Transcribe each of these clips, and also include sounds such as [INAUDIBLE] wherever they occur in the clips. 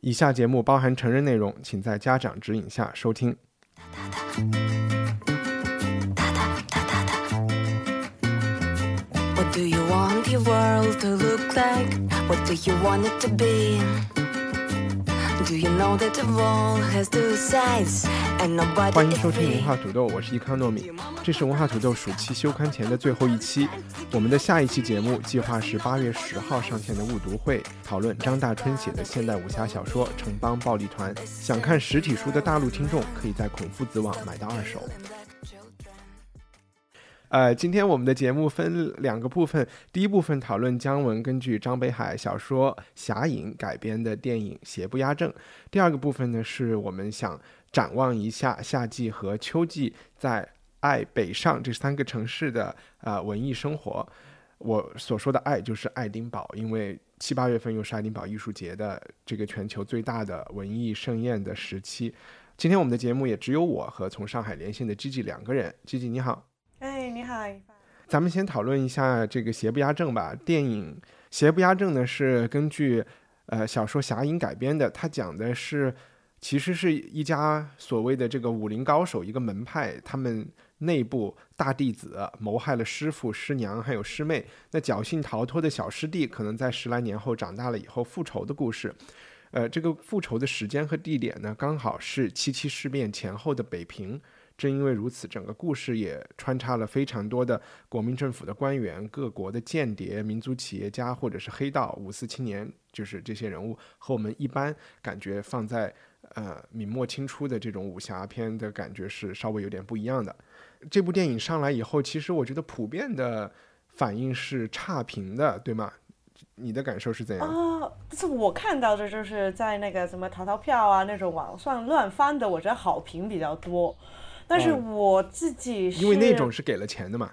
以下节目包含成人内容，请在家长指引下收听。What do you want your world to look like? What do you want it to be? 欢迎收听文?化土豆，我是伊康糯米。这是文化土豆暑期休刊前的最后一期，我们的下一期节目计划是八月十号上线的误读会，讨论张大春写的现代武侠小说《城邦暴力团》。想看实体书的大陆听众，可以在孔夫子网买到二手。呃，今天我们的节目分两个部分，第一部分讨论姜文根据张北海小说《侠影》改编的电影《邪不压正》，第二个部分呢是我们想展望一下夏季和秋季在爱北上这三个城市的呃文艺生活。我所说的爱就是爱丁堡，因为七八月份又是爱丁堡艺术节的这个全球最大的文艺盛宴的时期。今天我们的节目也只有我和从上海连线的 Gigi 两个人。Gigi 你好。哎，你好，咱们先讨论一下这个《邪不压正》吧。电影《邪不压正》呢是根据呃小说《侠影》改编的，它讲的是其实是一家所谓的这个武林高手一个门派，他们内部大弟子谋害了师傅、师娘还有师妹，那侥幸逃脱的小师弟可能在十来年后长大了以后复仇的故事。呃，这个复仇的时间和地点呢，刚好是七七事变前后的北平。正因为如此，整个故事也穿插了非常多的国民政府的官员、各国的间谍、民族企业家或者是黑道、五四青年，就是这些人物和我们一般感觉放在呃明末清初的这种武侠片的感觉是稍微有点不一样的。这部电影上来以后，其实我觉得普遍的反应是差评的，对吗？你的感受是怎样？啊，是我看到的，就是在那个什么淘淘票啊那种网上乱翻的，我觉得好评比较多。但是哦我自己是因为那种是给了钱的嘛。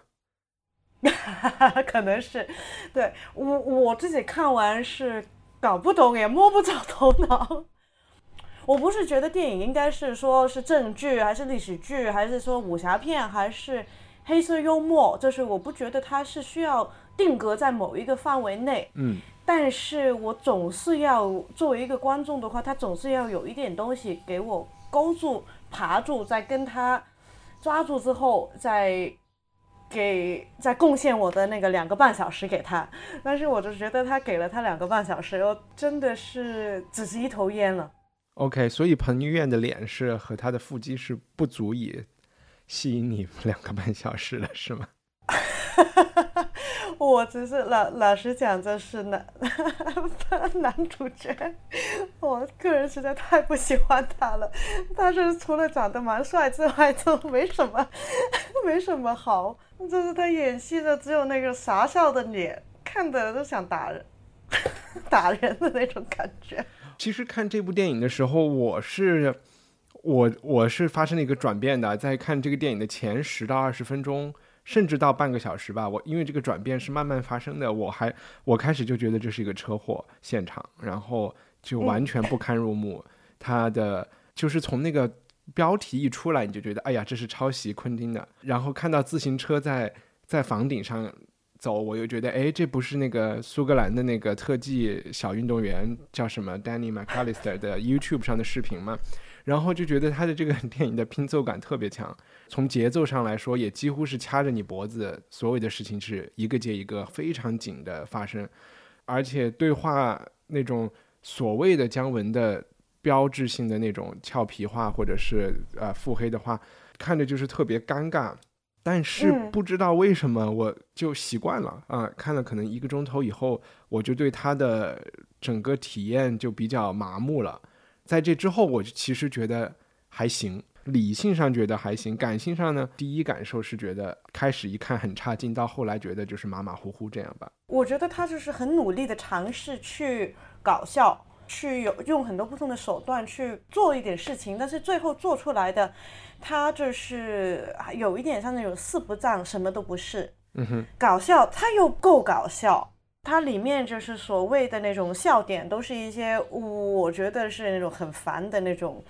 [LAUGHS] 可能是，对我我自己看完是搞不懂，也摸不着头脑。我不是觉得电影应该是说是正剧，还是历史剧，还是说武侠片，还是黑色幽默，就是我不觉得它是需要定格在某一个范围内。嗯，但是我总是要作为一个观众的话，他总是要有一点东西给我勾住、爬住，再跟他抓住之后，再给再贡献我的那个两个半小时给他。但是我就觉得他给了他两个半小时，我真的是只是一头烟了。OK，所以彭于晏的脸是和他的腹肌是不足以吸引你两个半小时的，是吗？[LAUGHS] [LAUGHS] 我只是老老实讲，这是男 [LAUGHS] 男主角，我个人实在太不喜欢他了。他是除了长得蛮帅之外，就没什么 [LAUGHS] 没什么好。就是他演戏的只有那个傻笑的脸，看的都想打人打人的那种感觉。其实看这部电影的时候，我是我我是发生了一个转变的，在看这个电影的前十到二十分钟，甚至到半个小时吧，我因为这个转变是慢慢发生的，我还我开始就觉得这是一个车祸现场，然后就完全不堪入目。他的就是从那个标题一出来，你就觉得哎呀，这是抄袭昆汀的，然后看到自行车在在房顶上走，我又觉得，哎，这不是那个苏格兰的那个特技小运动员叫什么 Danny McAllister 的 YouTube 上的视频嘛？然后就觉得他的这个 [LAUGHS] 电影的拼凑感特别强，从节奏上来说，也几乎是掐着你脖子，所有的事情是一个接一个非常紧的发生，而且对话那种所谓的姜文的标志性的那种俏皮话或者是呃腹黑的话，看着就是特别尴尬。但是嗯不知道为什么我就习惯了啊、看了可能一个钟头以后，我就对他的整个体验就比较麻木了。在这之后，我其实觉得还行。理性上觉得还行，感性上呢，第一感受是觉得开始一看很差劲，到后来觉得就是马马虎虎这样吧。我觉得他就是很努力的尝试去搞笑，去有用很多不同的手段去做一点事情，但是最后做出来的，他就是有一点像那种四不像，什么都不是。嗯哼，搞笑，他又够搞笑。它里面就是所谓的那种笑点，都是一些我觉得是那种很烦的那种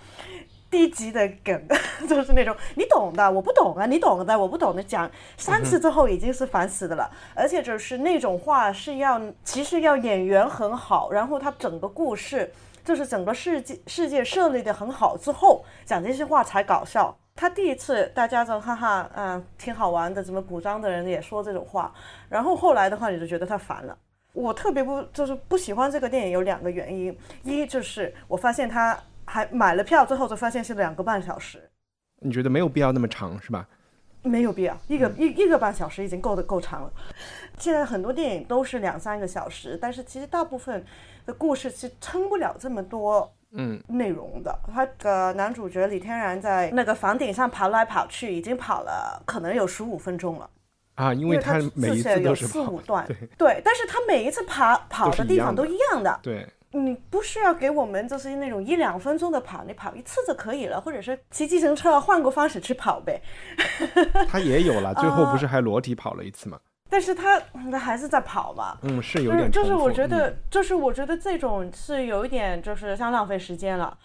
低级的梗，[LAUGHS] 就是那种你懂的，我不懂啊，你懂的，我不懂的，讲三次之后已经是烦死的了。而且就是那种话是要，其实要演员很好，然后他整个故事就是整个世界世界设立的很好之后，讲这些话才搞笑。他第一次大家都哈哈，嗯，挺好玩的，怎么古装的人也说这种话，然后后来的话你就觉得他烦了。我特别不就是不喜欢这个电影有两个原因，一就是我发现他还买了票之后就发现是两个半小时，你觉得没有必要那么长是吧？没有必要，一个一一个半小时已经够的够长了。现在很多电影都是两三个小时，但是其实大部分的故事是撑不了这么多。嗯，内容的，他的男主角李天然在那个房顶上跑来跑去，已经跑了可能有十五分钟了啊，因为他每一次都是四五段，对，但是他每一次跑跑的地方都一样的，对，你不需要给我们就是那种一两分钟的跑，你跑一次就可以了，或者是骑自行车换个方式去跑呗。他也有了，最后不是还裸体跑了一次吗？但是他他还是在跑嘛，嗯，是有点就是我觉得，就是我觉得这种是有一点，就是像浪费时间了。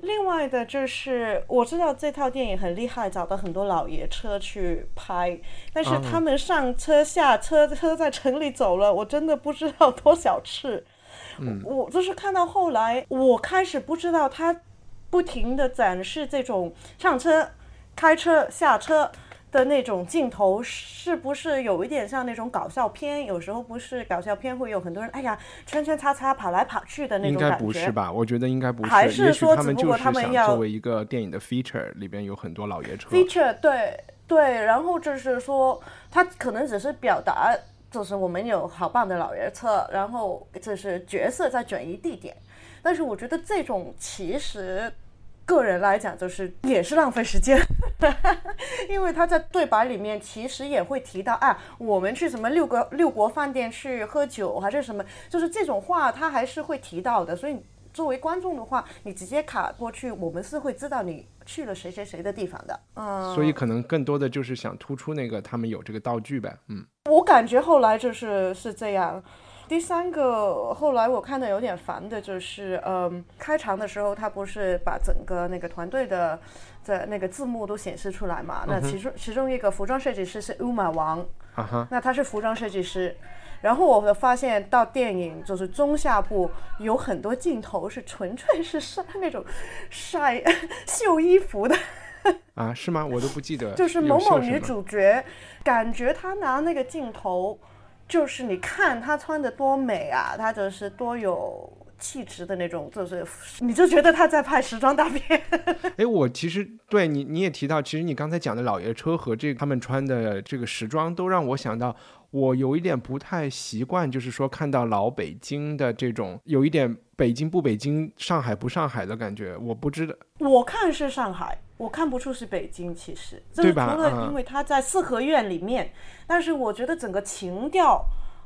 另外的就是我知道这套电影很厉害，找到很多老爷车去拍，但是他们上车下车，车在城里走了，我真的不知道多少次。嗯，我就是看到后来，我开始不知道他不停的展示这种上车、开车、下车。的那种镜头是不是有一点像那种搞笑片？有时候不是搞笑片会有很多人，哎呀，圈圈叉叉跑来跑去的那种感觉。应该不是吧？我觉得应该不是。还是说，只不过他们要作为一个电影的 feature 里边有很多老爷车。feature 对对，然后就是说，他可能只是表达，就是我们有好棒的老爷车，然后就是角色在转移地点。但是我觉得这种其实。个人来讲，就是也是浪费时间，[LAUGHS] 因为他在对白里面其实也会提到啊，我们去什么六国六国饭店去喝酒还是什么，就是这种话他还是会提到的。所以作为观众的话，你直接卡过去，我们是会知道你去了谁谁谁的地方的。嗯，所以可能更多的就是想突出那个他们有这个道具呗。嗯，我感觉后来就是是这样。第三个，后来我看的有点烦的就是，嗯，开场的时候他不是把整个那个团队的的那个字幕都显示出来嘛？那其中其中一个服装设计师是乌马王，那他是服装设计师。然后我发现到电影就是中下部有很多镜头是纯粹是晒那种晒秀衣服的。啊，是吗？我都不记得。就是某某女主角，感觉她拿那个镜头。就是你看他穿的多美啊，他就是多有气质的那种，就是你就觉得他在拍时装大片。[LAUGHS] 哎，我其实对你你也提到，其实你刚才讲的老爷车和这他们穿的这个时装，都让我想到，我有一点不太习惯，就是说看到老北京的这种有一点北京不北京、上海不上海的感觉。我不知道，我看是上海。我看不出是北京，其实就是除了因为他在四合院里面，但是我觉得整个情调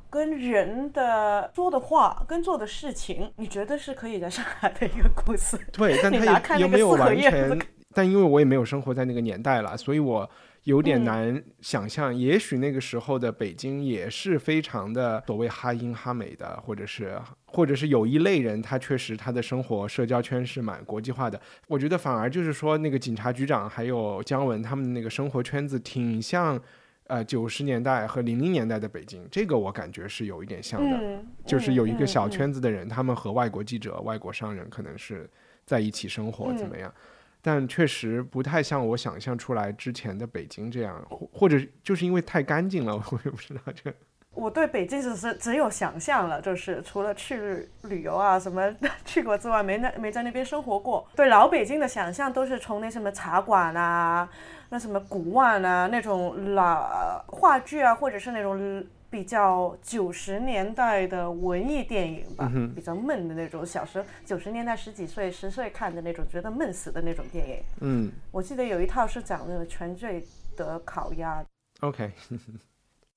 跟人的说的话跟做的事情，你觉得是可以在上海的一个故事。[LAUGHS] 对，但 [LAUGHS] 他也也没有完全，但因为我也没有生活在那个年代了，所以我。有点难想象，也许那个时候的北京也是非常的所谓哈英哈美的，或者是或者是有一类人，他确实他的生活社交圈是蛮国际化的。我觉得反而就是说，那个警察局长还有姜文他们的那个生活圈子挺像，呃九十年代和零零年代的北京，这个我感觉是有一点像的，就是有一个小圈子的人，他们和外国记者、外国商人可能是在一起生活怎么样。但确实不太像我想象出来之前的北京这样，或或者就是因为太干净了，[LAUGHS] 我也不知道这。我对北京只是只有想象了，就是除了去旅游啊什么去过之外，没那没在那边生活过。对老北京的想象都是从那什么茶馆啊，那什么古玩啊那种老话剧啊，或者是那种比较九十年代的文艺电影吧，比较闷的那种。小时候九十年代十几岁、十岁看的那种，觉得闷死的那种电影。嗯我记得有一套是讲那个全聚德烤鸭，，OK，[LAUGHS]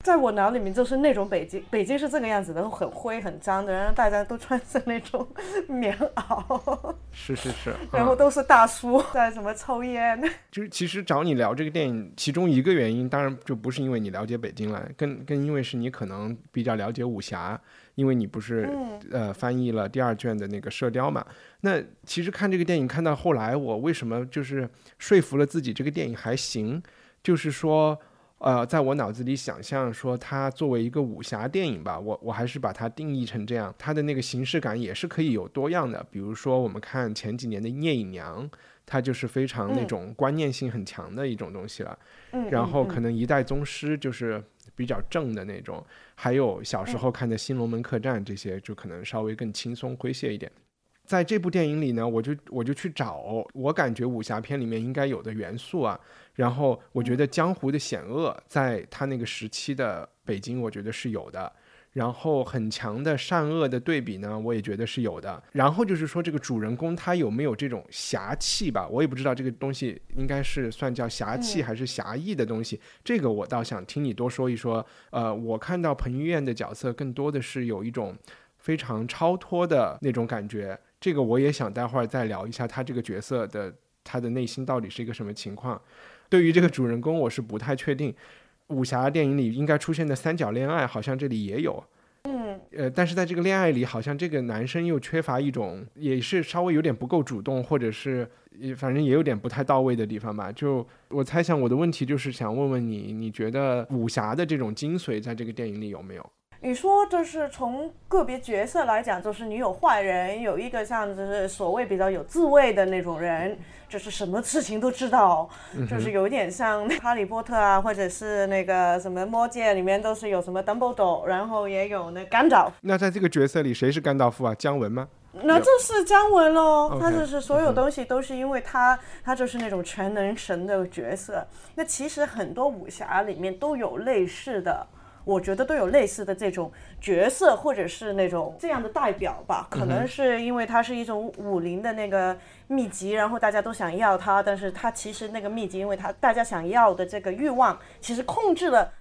在我脑里面就是那种北京，北京是这个样子的，很灰很脏的，然后大家都穿着那种棉袄，[LAUGHS] 是是是。然后嗯都是大叔在什么抽烟。[LAUGHS] 就是其实找你聊这个电影，其中一个原因，当然就不是因为你了解北京了，更更因为是你可能比较了解武侠，因为你不是、呃翻译了第二卷的那个《射雕》嘛。那其实看这个电影看到后来，我为什么就是说服了自己这个电影还行，就是说。呃，在我脑子里想象说它作为一个武侠电影吧，我我还是把它定义成这样，它的那个形式感也是可以有多样的。比如说我们看前几年的《聂隐娘》，它就是非常那种观念性很强的一种东西了。嗯，然后嗯可能一代宗师就是比较正的那种，还有小时候看的《新龙门客栈》这些，就可能稍微更轻松诙谐一点。在这部电影里呢，我就我就去找我感觉武侠片里面应该有的元素啊，然后我觉得江湖的险恶在他那个时期的北京，我觉得是有的。然后很强的善恶的对比呢，我也觉得是有的。然后就是说这个主人公他有没有这种侠气吧？我也不知道这个东西应该是算叫侠气还是侠义的东西。这个我倒想听你多说一说。呃，我看到彭于晏的角色更多的是有一种非常超脱的那种感觉。这个我也想待会儿再聊一下他这个角色的他的内心到底是一个什么情况。对于这个主人公，我是不太确定。武侠电影里应该出现的三角恋爱，好像这里也有。嗯，呃，但是在这个恋爱里，好像这个男生又缺乏一种，也是稍微有点不够主动，或者是也反正也有点不太到位的地方吧。就我猜想，我的问题就是想问问你，你觉得武侠的这种精髓在这个电影里有没有？你说就是从个别角色来讲，就是你有坏人，有一个像就是所谓比较有自卫的那种人，就是什么事情都知道，就是有点像哈利波特啊，或者是那个什么魔戒里面都是有什么 Dumbledore，然后也有那甘道夫，那在这个角色里，谁是甘道夫啊？姜文吗？那就是姜文喽。他就是所有东西都是因为他，他就是那种全能神的角色。那其实很多武侠里面都有类似的。我觉得都有类似的这种角色，或者是那种这样的代表吧。可能是因为它是一种武林的那个秘籍，然后大家都想要它，但是它其实那个秘籍，因为它大家想要的这个欲望，其实控制了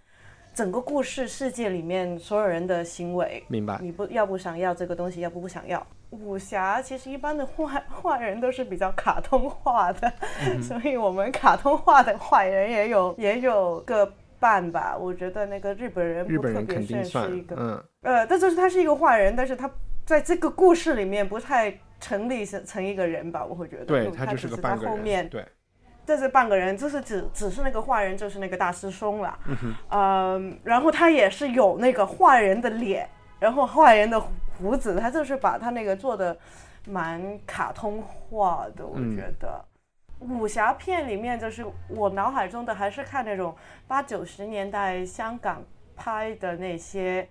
整个故事世界里面所有人的行为。明白。你不要不想要这个东西，要不不想要。武侠其实一般的坏坏人都是比较卡通化的，[LAUGHS] 所以我们卡通化的坏人也有也有个半吧。我觉得那个日本人不特别算算是一个，嗯，呃，但就是他是一个坏人，但是他在这个故事里面不太成立成成一个人吧，我会觉得。对他就是个半个人，在后面对，这是半个人，就是只只是那个坏人，就是那个大师兄了。嗯、然后他也是有那个坏人的脸，然后坏人的胡子，他就是把他那个做的蛮卡通化的，我嗯觉得。武侠片里面，就是我脑海中的还是看那种八九十年代香港拍的那些，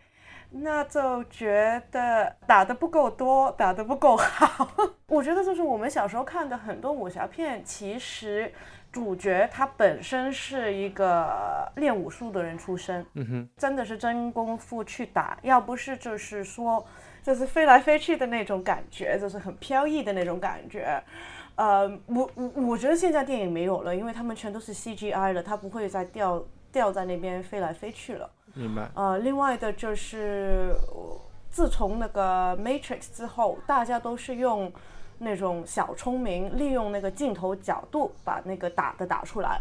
那就觉得打的不够多，打的不够好。[LAUGHS] 我觉得就是我们小时候看的很多武侠片，其实主角他本身是一个练武术的人出身，嗯哼，真的是真功夫去打，要不是就是说就是飞来飞去的那种感觉，就是很飘逸的那种感觉。呃，我我我觉得现在电影没有了，因为他们全都是 CGI 了，它不会再掉掉在那边飞来飞去了。明白。呃，另外的就是，呃自从那个 Matrix 之后，大家都是用那种小聪明，利用那个镜头角度把那个打的打出来，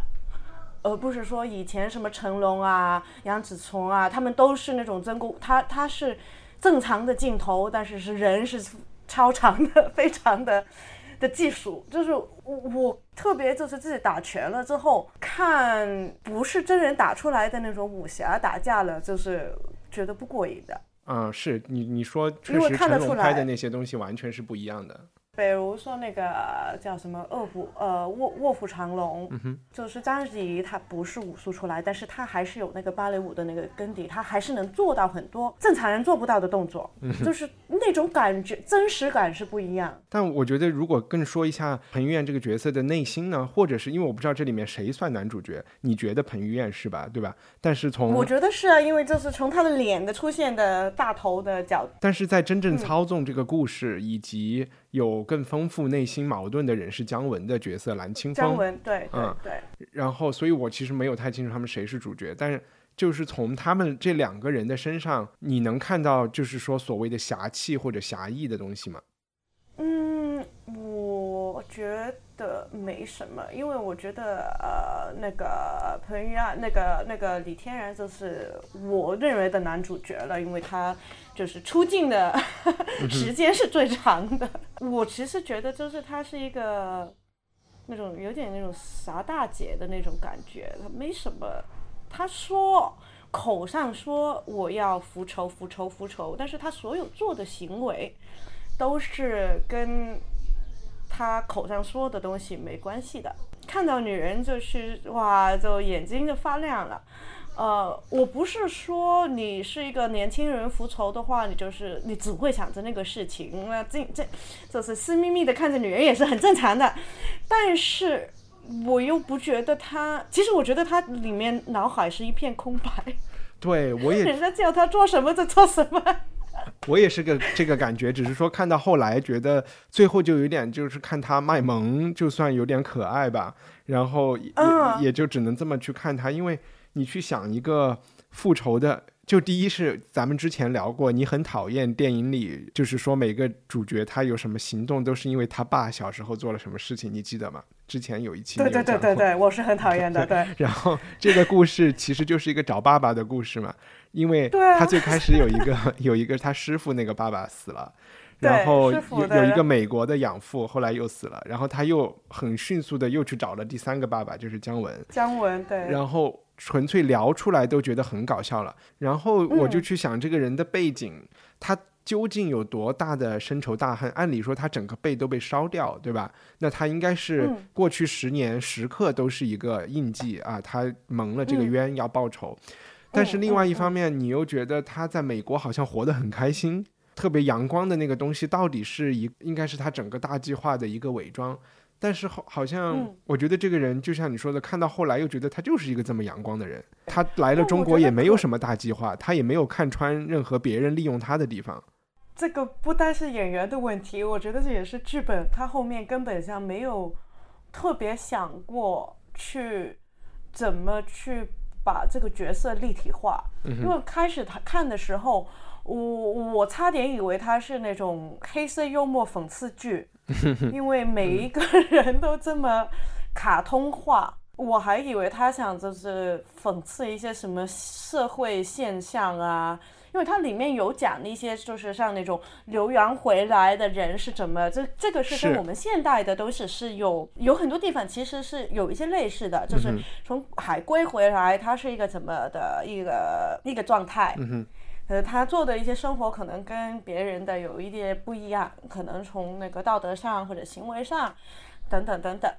而不是说以前什么成龙啊、杨紫琼啊，他们都是那种真功，他他是正常的镜头，但是是人是超长的，[LAUGHS] 非常的。的技术，就是我我特别就是自己打拳了之后，看不是真人打出来的那种武侠打架了，就是觉得不过瘾的。嗯，是你你说，确因为实看得出成龙拍的那些东西完全是不一样的。比如说那个叫什么卧虎呃卧卧虎藏龙，就是章子怡她不是武术出来，但是她还是有那个芭蕾舞的那个根底，她还是能做到很多正常人做不到的动作，就是那种感觉真实感是不一样。但我觉得，如果更说一下彭于晏这个角色的内心呢，或者是因为我不知道这里面谁算男主角，你觉得彭于晏是吧？对吧？但是从我觉得是啊，因为就是从他的脸的出现的大头的角但是在真正操纵这个故事，以及有更丰富内心矛盾的人是姜文的角色蓝青峰。姜文，对对嗯对。然后，所以我其实没有太清楚他们谁是主角，但是就是从他们这两个人的身上，你能看到就是说所谓的侠气或者侠义的东西吗？嗯，我觉得没什么，因为我觉得呃，那个彭于晏，那个那个李天然就是我认为的男主角了，因为他就是出镜的 [LAUGHS] 时间是最长的。我其实觉得就是他是一个那种有点那种傻大姐的那种感觉，他没什么，他说。口上说我要复仇、复仇、复仇，但是他所有做的行为，都是跟他口上说的东西没关系的。看到女人就是哇，就眼睛就发亮了。呃，我不是说你是一个年轻人复仇的话，你就是你只会想着那个事情，那这这就是私密密的看着女人也是很正常的。但是我又不觉得他，其实我觉得他里面脑海是一片空白，对我也 [LAUGHS] 人家叫他做什么就做什么。[LAUGHS] 我也是个这个感觉，只是说看到后来觉得最后就有点就是看他卖萌，就算有点可爱吧，然后也、嗯也就只能这么去看他，因为你去想一个复仇的。就第一是咱们之前聊过，你很讨厌电影里，就是说每个主角他有什么行动都是因为他爸小时候做了什么事情，你记得吗？之前有一期对对对对对，我是很讨厌的，[LAUGHS] 对。然后这个故事其实就是一个找爸爸的故事嘛，因为他最开始有一个 [LAUGHS] 有一个他师傅那个爸爸死了，然后有有一个美国的养父后来又死了，然后他又很迅速的又去找了第三个爸爸，就是姜文，姜文对，然后纯粹聊出来都觉得很搞笑了。然后我嗯就去想这个人的背景，他究竟有多大的深仇大恨？按理说他整个背都被烧掉，对吧？那他应该是嗯过去十年时刻都是一个印记啊，他蒙了这个嗯冤要报仇。但是另外一嗯方面，你又觉得他在美国好像活得很开心。特别阳光的那个东西，到底是一应该是他整个大计划的一个伪装，但是好好像嗯我觉得这个人就像你说的，看到后来又觉得他就是一个这么阳光的人。他来了中国也没有什么大计划，他也没有看穿任何别人利用他的地方。这个不单是演员的问题，我觉得这也是剧本，他后面根本上没有特别想过去怎么去把这个角色立体化。因为开始他看的时候，我我差点以为他是那种黑色幽默讽刺剧，[LAUGHS] 因为每一个人都这么卡通化。我还以为他想就是讽刺一些什么社会现象啊，因为它里面有讲一些，就是像那种留洋回来的人是怎么，这这个是跟我们现代的都是是有有很多地方其实是有一些类似的，就是从海归回来，他是一个怎么的一个一个状态。嗯呃，他做的一些生活可能跟别人的有一点不一样，可能从那个道德上或者行为上，等等等等。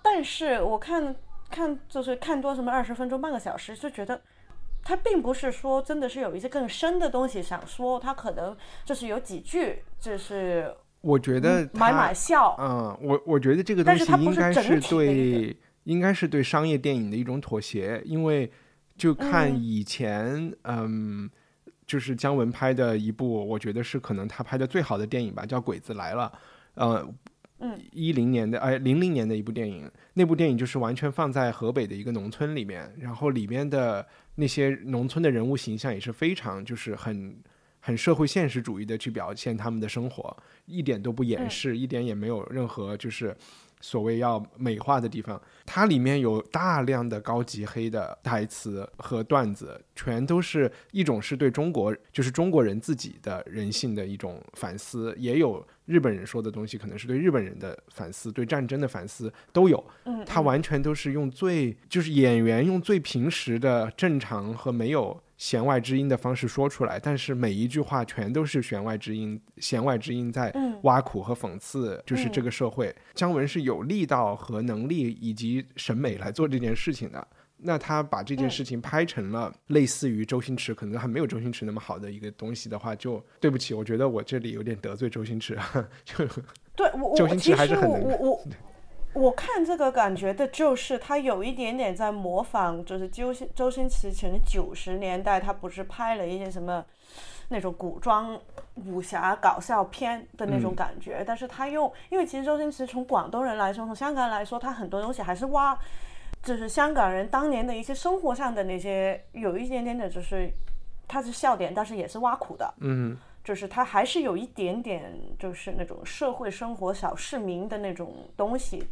但是我看看就是看多什么二十分钟半个小时，就觉得他并不是说真的是有一些更深的东西想说，他可能就是有几句就是我觉得买他买笑，嗯，我我觉得这个东西应该是对，应该是对商业电影的一种妥协，因为就看嗯以前，嗯就是姜文拍的一部，我觉得是可能他拍的最好的电影吧，叫《鬼子来了》，呃，嗯，一零年的哎零零年的一部电影，那部电影就是完全放在河北的一个农村里面，然后里面的那些农村的人物形象也是非常就是很很社会现实主义的去表现他们的生活，一点都不掩嗯饰，一点也没有任何就是所谓要美化的地方。它里面有大量的高级黑的台词和段子，全都是一种是对中国就是中国人自己的人性的一种反思，也有日本人说的东西，可能是对日本人的反思，对战争的反思都有。嗯，他完全都是用最就是演员用最平时的正常和没有弦外之音的方式说出来，但是每一句话全都是弦外之音，弦外之音在挖苦和讽刺，就是这个社会。姜文是有力道和能力以及审美来做这件事情的。那他把这件事情拍成了类似于周星驰，可能还没有周星驰那么好的一个东西的话，就对不起，我觉得我这里有点得罪周星驰，[LAUGHS] 就对我周星驰我其实我还是很能我我我看这个感觉的就是他有一点点在模仿，就是周星周星驰前九十年代他不是拍了一些什么那种古装武侠搞笑片的那种感觉，但是他用，因为其实周星驰从广东人来说，从香港人来说，他很多东西还是挖。就是香港人当年的一些生活上的那些，有一点点的，就是他是笑点，但是也是挖苦的。嗯，就是他还是有一点点，就是那种社会生活小市民的那种东西。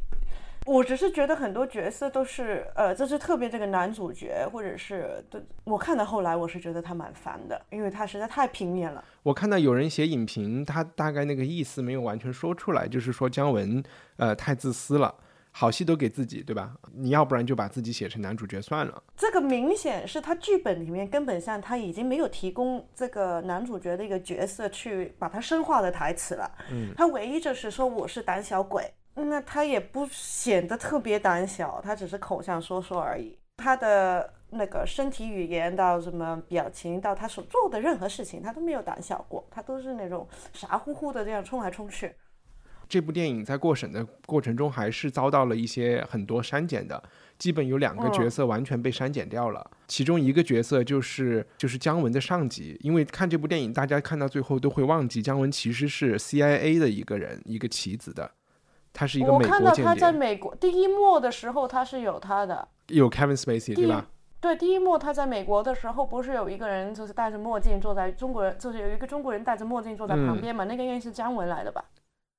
我只是觉得很多角色都是，呃，就是特别这个男主角，或者是，对我看到后来，我是觉得他蛮烦的，因为他实在太平面了。我看到有人写影评，他大概那个意思没有完全说出来，就是说姜文呃太自私了。好戏都给自己，对吧？你要不然就把自己写成男主角算了。这个明显是他剧本里面根本上他已经没有提供这个男主角的一个角色去把他深化的台词了。嗯，他唯一就是说我是胆小鬼，那他也不显得特别胆小，他只是口上说说而已。他的那个身体语言到什么表情到他所做的任何事情，他都没有胆小过，他都是那种傻乎乎的这样冲来冲去。这部电影在过审的过程中，还是遭到了一些很多删减的，基本有两个角色完全被删减掉了。其中一个角色就是就是姜文的上级，因为看这部电影，大家看到最后都会忘记姜文其实是 CIA 的一个人，一个棋子的，他是一个我看到他在美国第一幕的时候，他是有他的。有 Kevin Spacey 对吧？对，第一幕他在美国的时候，不是有一个人就是戴着墨镜坐在中国人，就是有一个中国人戴着墨镜坐在旁边嘛？那个应该是姜文来的吧？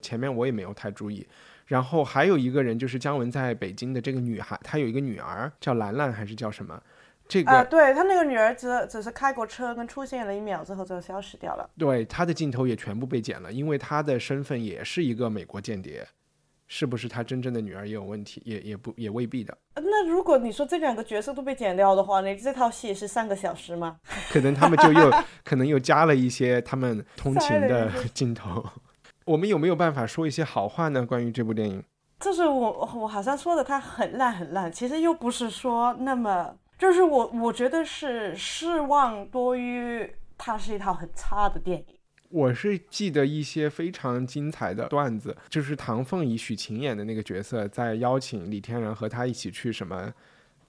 前面我也没有太注意。然后还有一个人就是姜文在北京的这个女孩，她有一个女儿叫兰兰还是叫什么？这个、啊，对他那个女儿只只是开过车跟出现了一秒之后就消失掉了。对她的镜头也全部被剪了，因为她的身份也是一个美国间谍，是不是她真正的女儿也有问题？也也不也未必的，呃那如果你说这两个角色都被剪掉的话，那这套戏是三个小时吗？可能他们就又 [LAUGHS] 可能又加了一些他们通勤的镜头。我们有没有办法说一些好话呢？关于这部电影？就是我我好像说的它很烂很烂，其实又不是说那么，就是我我觉得是失望多于它是一套很差的电影。我是记得一些非常精彩的段子，就是唐凤仪、许晴演的那个角色，在邀请李天然和他一起去什么，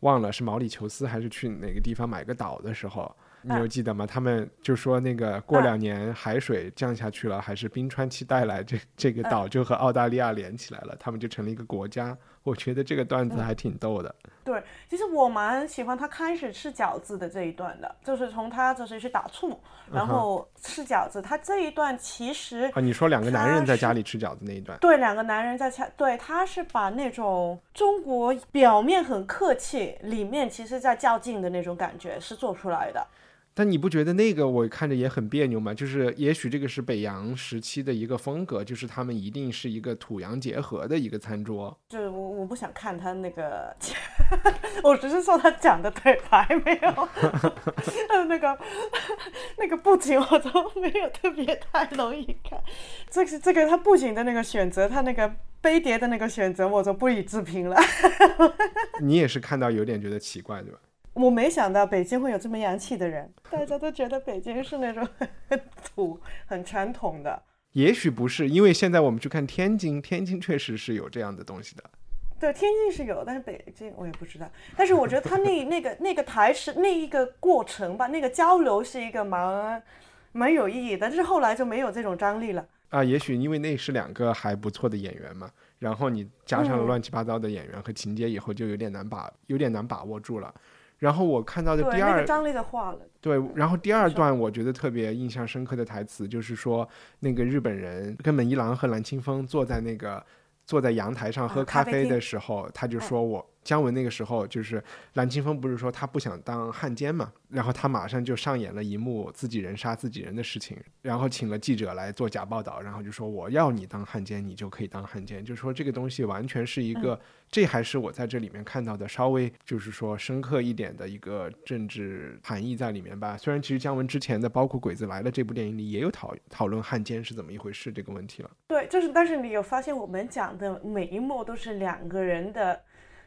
忘了是毛里求斯还是去哪个地方买个岛的时候，你有记得吗？他们就说那个过两年海水降下去了，还是冰川期带来，这这个岛就和澳大利亚连起来了，他们就成了一个国家。我觉得这个段子还挺逗的。对，其实我蛮喜欢他开始吃饺子的这一段的，就是从他就是去打醋，然后吃饺子，他这一段其实啊，你说两个男人在家里吃饺子那一段，对，两个男人在家，对，他是把那种中国表面很客气，里面其实在较劲的那种感觉是做出来的。但你不觉得那个我看着也很别扭吗？就是也许这个是北洋时期的一个风格，就是他们一定是一个土洋结合的一个餐桌。就是我我不想看他那个，[LAUGHS] 我只是说他讲的对白没有，[LAUGHS] 呃那个那个布景我都没有特别太容易看。这个这个他布景的那个选择，他那个杯碟的那个选择，我就不予置评了。你也是看到有点觉得奇怪，对吧？我没想到北京会有这么洋气的人，大家都觉得北京是那种很土、很传统的。也许不是，因为现在我们去看天津，天津确实是有这样的东西的。对，天津是有，但是北京我也不知道。但是我觉得他那那个那个台词那一个过程吧，那个交流是一个蛮蛮有意义的，但是后来就没有这种张力了。啊，也许因为那是两个还不错的演员嘛，然后你加上了嗯乱七八糟的演员和情节以后，就有点难把有点难把握住了。然后我看到的，第二那个张力的化了。对，然后第二段我觉得特别印象深刻的台词就是说，那个日本人根本一郎和蓝青峰坐在那个坐在阳台上喝咖啡的时候，他就说我、姜文那个时候就是蓝青峰不是说他不想当汉奸嘛，然后他马上就上演了一幕自己人杀自己人的事情，然后请了记者来做假报道，然后就说我要你当汉奸，你就可以当汉奸，就是说这个东西完全是一个，这还是我在这里面看到的稍微就是说深刻一点的一个政治含义在里面吧。虽然其实姜文之前的包括《鬼子来了》这部电影里也有讨讨论汉奸是怎么一回事这个问题了。对，就是但是你有发现我们讲的每一幕都是两个人的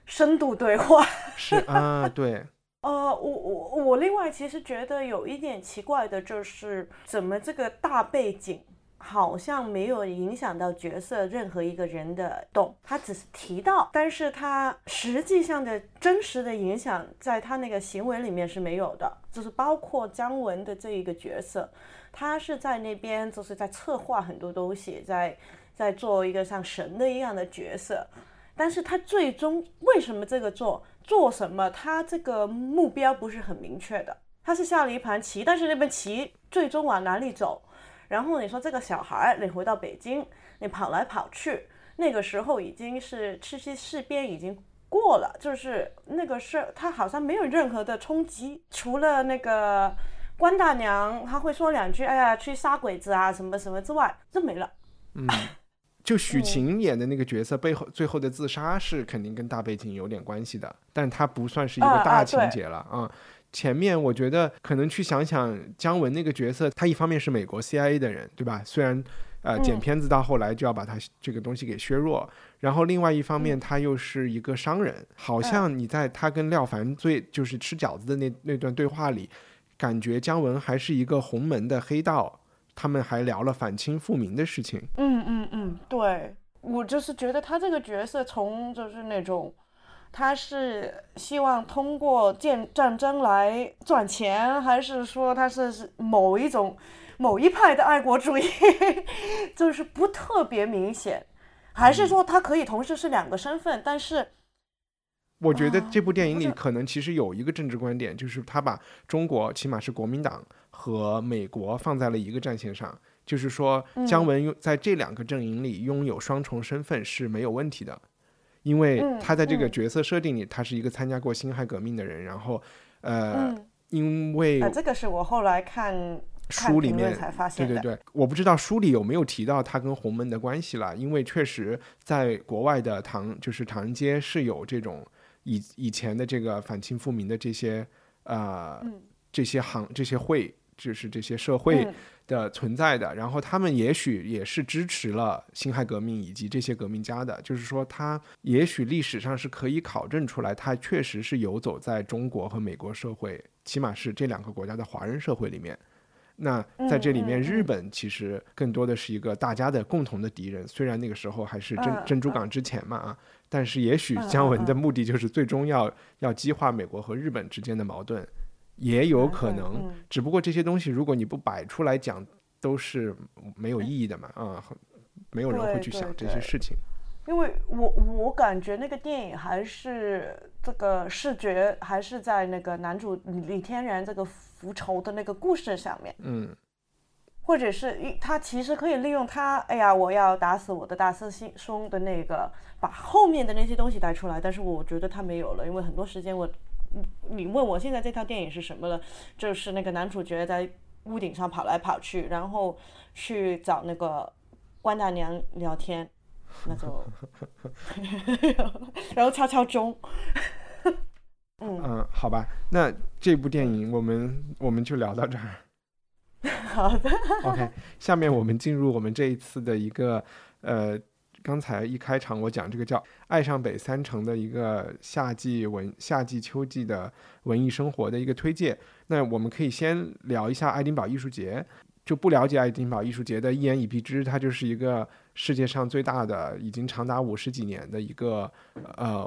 深度对话。[LAUGHS] 是啊，对。呃，我我我另外其实觉得有一点奇怪的就是，怎么这个大背景好像没有影响到角色任何一个人的动，他只是提到，但是他实际上的真实的影响在他那个行为里面是没有的，就是包括姜文的这一个角色，他是在那边就是在策划很多东西，在在做一个像神的一样的角色，但是他最终为什么这个做做什么，他这个目标不是很明确的。他是下了一盘棋，但是那盘棋最终往哪里走？然后你说这个小孩，你回到北京，你跑来跑去，那个时候已经是七七事变已经过了，就是那个是他好像没有任何的冲击，除了那个关大娘他会说两句，哎呀去杀鬼子啊什么什么之外，这没了。嗯，就许晴演的那个角色背后最后的自杀是肯定跟大背景有点关系的，但它不算是一个大情节了啊。前面我觉得可能去想想姜文那个角色，他一方面是美国 CIA 的人，对吧？虽然呃剪嗯片子到后来就要把他这个东西给削弱，然后另外一方面他又是一个商人，好像你在他跟廖凡最就是吃饺子的那那段对话里，感觉姜文还是一个红门的黑道，他们还聊了反清复明的事情。嗯嗯嗯，对我就是觉得他这个角色从就是那种，他是希望通过建战争来赚钱，还是说他是某一种某一派的爱国主义，[LAUGHS] 就是不特别明显，还是说他可以同时是两个身份，但是我觉得啊这部电影里可能其实有一个政治观点，就是他把中国，起码是国民党和美国放在了一个战线上，就是说嗯姜文拥在这两个阵营里拥有双重身份是没有问题的，因为嗯他在这个嗯角色设定里，他是一个参加过辛亥革命的人，然后呃，嗯，因为啊，这个是我后来看看书里面才发现的，对对对，我不知道书里有没有提到他跟洪门的关系了，因为确实在国外的唐就是唐人街是有这种以以前的这个反清复明的这些呃、嗯这些行这些会。就是这些社会嗯的存在的，然后他们也许也是支持了辛亥革命以及这些革命家的，就是说他也许历史上是可以考证出来，他确实是游走在中国和美国社会，起码是这两个国家的华人社会里面。那在这里面，日本其实更多的是一个大家的共同的敌人。虽然那个时候还是珍嗯珍珠港之前嘛啊，但是也许嗯姜文嗯的目的就是最终要要激化美国和日本之间的矛盾，也有可嗯能嗯。只不过这些东西如果你不摆出来讲，都是没有意义的嘛啊，没有人会去想这些事情。因为我我感觉那个电影还是这个视觉还是在那个男主李天然这个复仇的那个故事上面，嗯或者是一他其实可以利用他，哎呀，我要打死我的大师兄兄的那个，把后面的那些东西带出来，但是我觉得他没有了，因为很多时间我，你你问我现在这套电影是什么了，就是那个男主角在屋顶上跑来跑去，然后去找那个关大娘聊天，那就，[LAUGHS] 然后敲敲钟，[LAUGHS] 嗯，嗯，好吧，那这部电影我们我们就聊到这儿。[LAUGHS] 好的，OK，下面我们进入我们这一次的一个呃，刚才一开场我讲这个叫《爱上北三城》的一个夏季文夏季秋季的文艺生活的一个推介。那我们可以先聊一下爱丁堡艺术节。就不了解爱丁堡艺术节的，一言以蔽之，它就是一个世界上最大的，已经长达五十几年的一个呃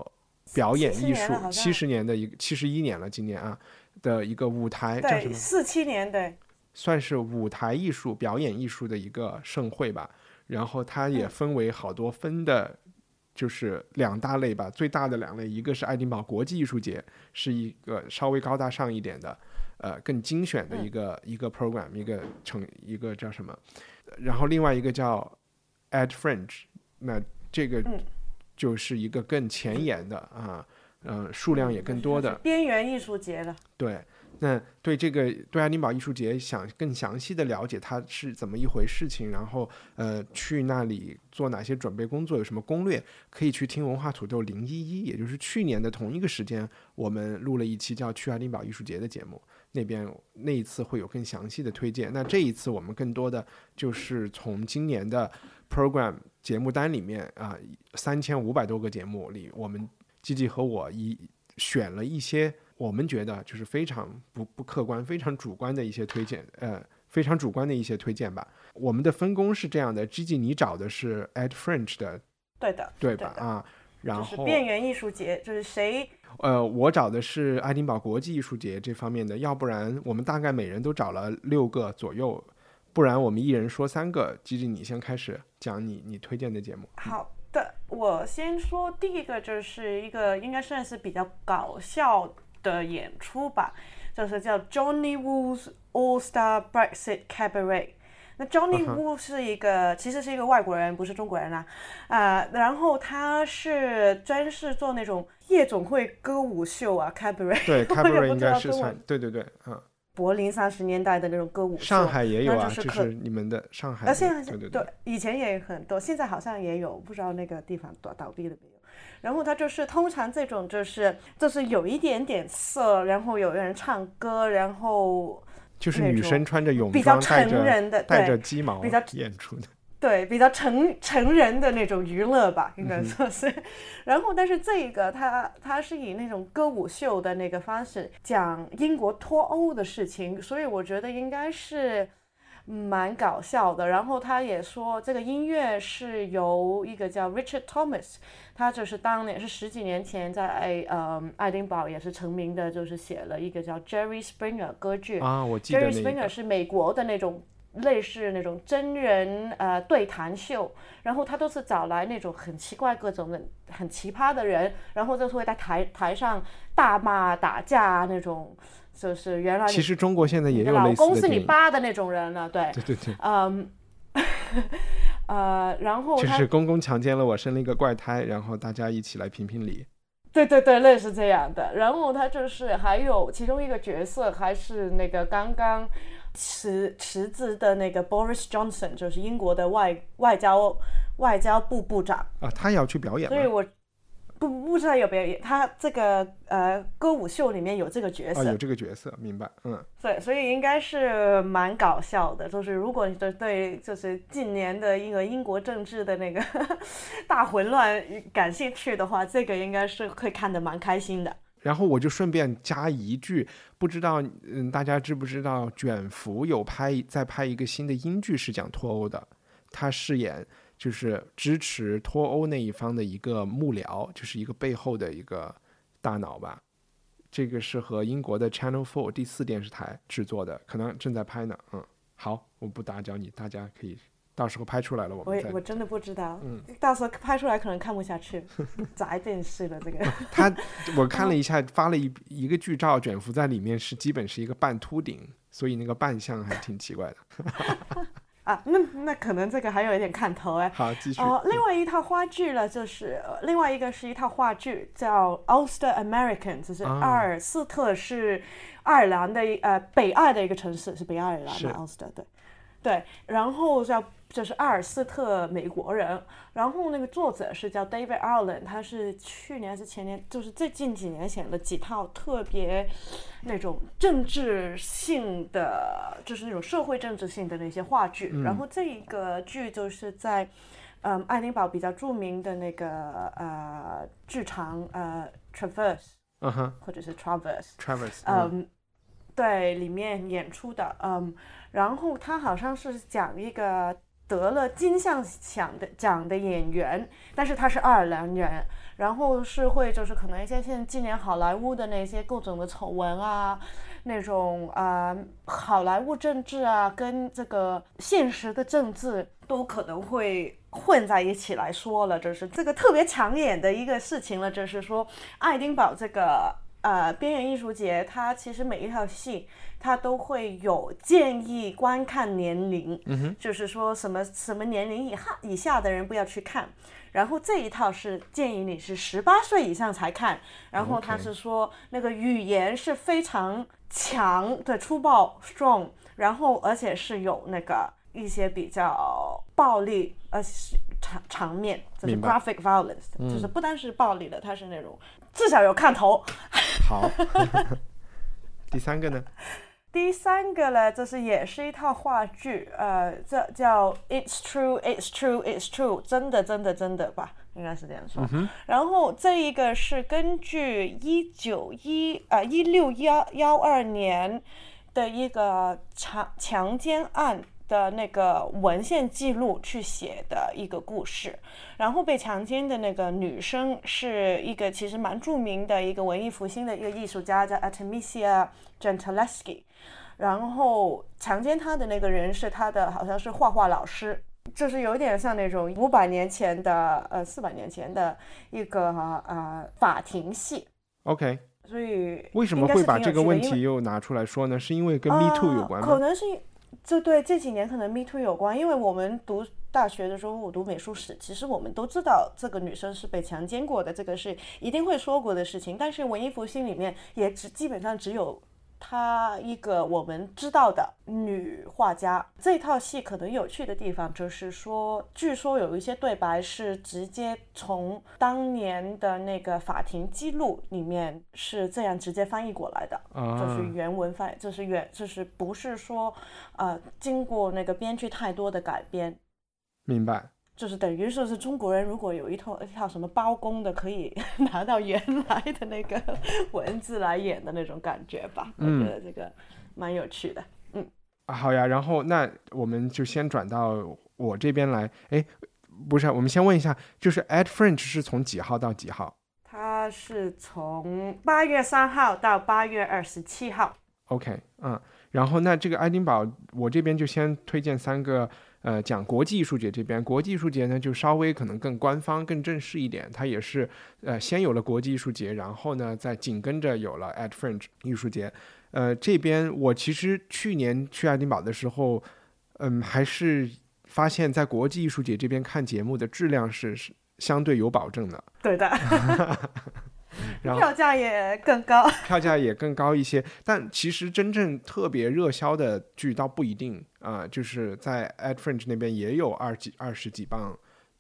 表演艺术七十年的一个七十一年了，今年啊的一个舞台叫什对，么？四七年对，算是舞台艺术、表演艺术的一个盛会吧。然后它也嗯分为好多分的，就是两大类吧。最大的两类，一个是爱丁堡国际艺术节，是一个稍微高大上一点的，呃，更精选的一个、一个 program，一个成一个叫什么？然后另外一个叫 Ad Fringe，那这个嗯就是一个更前沿的啊。呃，数量也更多的。边缘艺术节了。对，那对这个对爱丁堡艺术节想更详细的了解它是怎么一回事情，然后呃去那里做哪些准备工作，有什么攻略，可以去听文化土豆零一一，也就是去年的同一个时间，我们录了一期叫《去爱丁堡艺术节》的节目，那边那一次会有更详细的推荐。那这一次我们更多的就是从今年的 program 节目单里面啊，三千五百多个节目里，我们。吉吉和我一选了一些我们觉得就是非常不不客观、非常主观的一些推荐，呃，非常主观的一些推荐吧。我们的分工是这样的：：Gigi，，你找的是 At French 的，对的，对吧？啊，然后边缘艺术节就是谁？呃，我找的是爱丁堡国际艺术节这方面的，要不然我们大概每人都找了六个左右，不然我们一人说三个。Gigi，，你先开始讲你你推荐的节目。好。我先说第一个，就是一个应该算是比较搞笑的演出吧，就是叫 Johnny Woo's All Star Brexit Cabaret。那 Johnny Woo 是一个，其实是一个外国人，不是中国人啦，啊，然后他是专是做那种夜总会歌舞秀啊，Cabaret。对，Cabaret [LAUGHS] 应该是算，对对对，嗯。柏林三十年代的那种歌舞，上海也有啊，就是你们的上海。啊，现在对对对，以前也很多，现在好像也有，不知道那个地方倒倒闭了没有。然后他就是通常这种就是就是有一点点色，然后有人唱歌，然后就是女生穿着泳装，成人的带着鸡毛比较演出的。对，比较成成人的那种娱乐吧，应该说是。然后，但是这个他他是以那种歌舞秀的那个方式讲英国脱欧的事情，所以我觉得应该是蛮搞笑的。然后他也说，这个音乐是由一个叫 Richard Thomas，他就是当年是十几年前在呃爱丁堡也是成名的，就是写了一个叫 Jerry Springer 歌剧啊，我记得 Jerry Springer 是美国的那种。类似那种真人呃对谈秀，然后他都是找来那种很奇怪各种的很奇葩的人，然后就是会在台台上大骂打架那种，就是原来其实中国现在也有老公是你爸的那种人了，对。对对对，嗯，呃，然后就是公公强奸了我，生了一个怪胎，然后大家一起来评评理，对对对，类似这样的，然后他就是还有其中一个角色还是那个刚刚。辞辞职的那个 Boris Johnson 就是英国的外外交外交部部长。啊，他也要去表演。所以我不不知道有没有，他这个呃歌舞秀里面有这个角色，有这个角色，明白？嗯，对，所以应该是蛮搞笑的。就是如果你对对就是近年的一个英国政治的那个 [LAUGHS] 大混乱感兴趣的话，这个应该是会看得蛮开心的。然后我就顺便加一句，不知道嗯大家知不知道，卷福有拍在拍一个新的英剧，是讲脱欧的。他饰演就是支持脱欧那一方的一个幕僚，就是一个背后的一个大脑吧。这个是和英国的 Channel Four 第四电视台制作的，可能正在拍呢。嗯，好，我不打搅你，大家可以。到时候拍出来了，我我我真的不知道，嗯，到时候拍出来可能看不下去，[LAUGHS] 砸电视了这个。[LAUGHS] [LAUGHS] 他我看了一下，发了一一个剧照，卷福在里面是基本是一个半秃顶，所以那个扮相还挺奇怪的。啊，那那可能这个还有一点看头哎。好，继续。哦，另外一套话剧了，就是另外一个是一套话剧叫《Ulster American》，就是阿尔斯特是爱尔兰的呃北爱的一个城市，是北爱尔兰的 Ulster，对对，然后叫。就是阿尔斯特美国人，然后那个作者是叫 David Allen，他是去年还是前年，就是最近几年写了几套特别那种政治性的，就是那种社会政治性的那些话剧。然后这一个剧就是在嗯爱丁堡比较著名的那个呃剧场呃 Traverse，嗯哼，或者是 Traverse，Traverse，嗯，对，里面演出的，嗯，然后他好像是讲一个。得了金像奖的奖的演员，但是他是爱尔兰人，然后是会就是可能一些现在今年好莱坞的那些各种的丑闻啊，那种啊好莱坞政治啊，跟这个现实的政治都可能会混在一起来说了，就是这个特别抢眼的一个事情了，就是说爱丁堡这个。呃边缘艺术节，它其实每一套戏它都会有建议观看年龄，嗯哼，就是说什么什么年龄以下以下的人不要去看。然后这一套是建议你是十八岁以上才看，然后他是说那个语言是非常强的粗暴 strong，然后而且是有那个一些比较暴力，呃场场面，就是 graphic violence，、就是不单是暴力的，它是那种至少有看头。好，[LAUGHS] 第三个呢？第三个呢，就是也是一套话剧，呃，这叫 It's True, It's True, It's True，真的真的真的吧，应该是这样说。然后这一个是根据一九一呃一六幺幺二年的一个强强奸案的那个文献记录去写的一个故事。然后被强奸的那个女生是一个其实蛮著名的一个文艺复兴的一个艺术家，叫 Artemisia Gentileschi。然后强奸她的那个人是她的好像是画画老师，就是有点像那种五百年前的呃四百年前的一个呃法庭戏。OK，所以为什么会把这个问题又拿出来说呢？是因为跟 Me Too 有关吗？呃可能是这对这几年可能 Me Too 有关，因为我们读大学的时候，我读美术史，其实我们都知道这个女生是被强奸过的，这个是一定会说过的事情。但是文艺复兴里面也只基本上只有。她一个我们知道的女画家，这套戏可能有趣的地方就是说，据说有一些对白是直接从当年的那个法庭记录里面是这样直接翻译过来的。啊，就是原文翻，就是原，就是不是说，呃，经过那个编剧太多的改编，明白。就是等于说是中国人如果有一套一套什么包公的，可以 [LAUGHS] 拿到原来的那个 [LAUGHS] 文字来演的那种感觉吧。嗯我觉得这个蛮有趣的。啊好呀，然后那我们就先转到我这边来。哎，不是，我们先问一下，就是 Ed French 是从几号到几号它是从八月三号到八月二十七号。？OK，嗯，然后那这个爱丁堡，我这边就先推荐三个。呃，讲国际艺术节这边，国际艺术节呢就稍微可能更官方、更正式一点。它也是呃先有了国际艺术节，然后呢再紧跟着有了 At Fringe 艺术节。呃，这边我其实去年去爱丁堡的时候，嗯，还是发现，在国际艺术节这边看节目的质量是是相对有保证的，对的，[LAUGHS] 然后票价也更高。[LAUGHS] 票价也更高一些。但其实真正特别热销的剧倒不一定啊、就是在 Ad Fringe 那边也有二几二十几磅、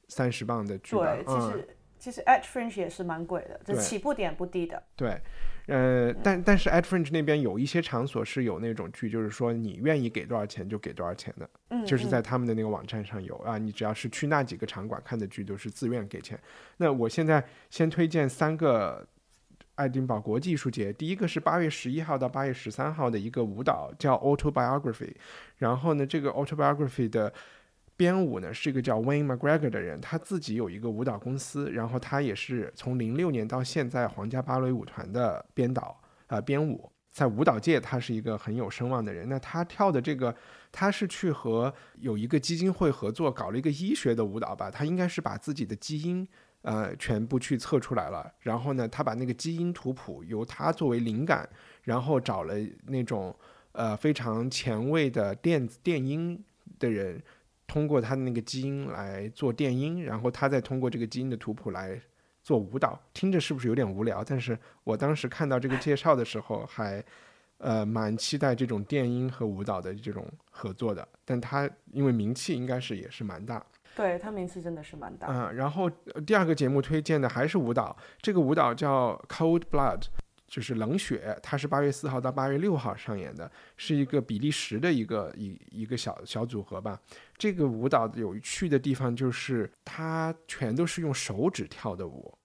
三十磅的剧吧对，。其嗯，实、其实 Ad Fringe 也是蛮贵的，这对起步点不低的。对，呃，但但是 At Fringe 那边有一些场所是有那种剧，就是说你愿意给多少钱就给多少钱的，嗯，就是嗯在他们的那个网站上有啊，你只要是去那几个场馆看的剧都是自愿给钱。那我现在先推荐三个爱丁堡国际艺术节，第一个是八月十一号到八月十三号的一个舞蹈叫 Autobiography，然后呢，这个 Autobiography 的编舞呢是一个叫 Wayne McGregor 的人，他自己有一个舞蹈公司，然后他也是从零六年到现在皇家芭蕾舞团的编导呃编舞，在舞蹈界他是一个很有声望的人。那他跳的这个，他是去和有一个基金会合作搞了一个医学的舞蹈吧，他应该是把自己的基因。呃，全部去测出来了，然后呢，他把那个基因图谱由他作为灵感，然后找了那种呃非常前卫的电子电音的人，通过他的那个基因来做电音，然后他再通过这个基因的图谱来做舞蹈。听着是不是有点无聊？但是我当时看到这个介绍的时候还，呃蛮期待这种电音和舞蹈的这种合作的。但他因为名气应该是也是蛮大，对他名气真的是蛮大。嗯，然后呃第二个节目推荐的还是舞蹈，这个舞蹈叫 Cold Blood，就是冷血，它是八月四号到八月六号上演的，是一个比利时的一个一一个小小组合吧。这个舞蹈有趣的地方就是它全都是用手指跳的舞，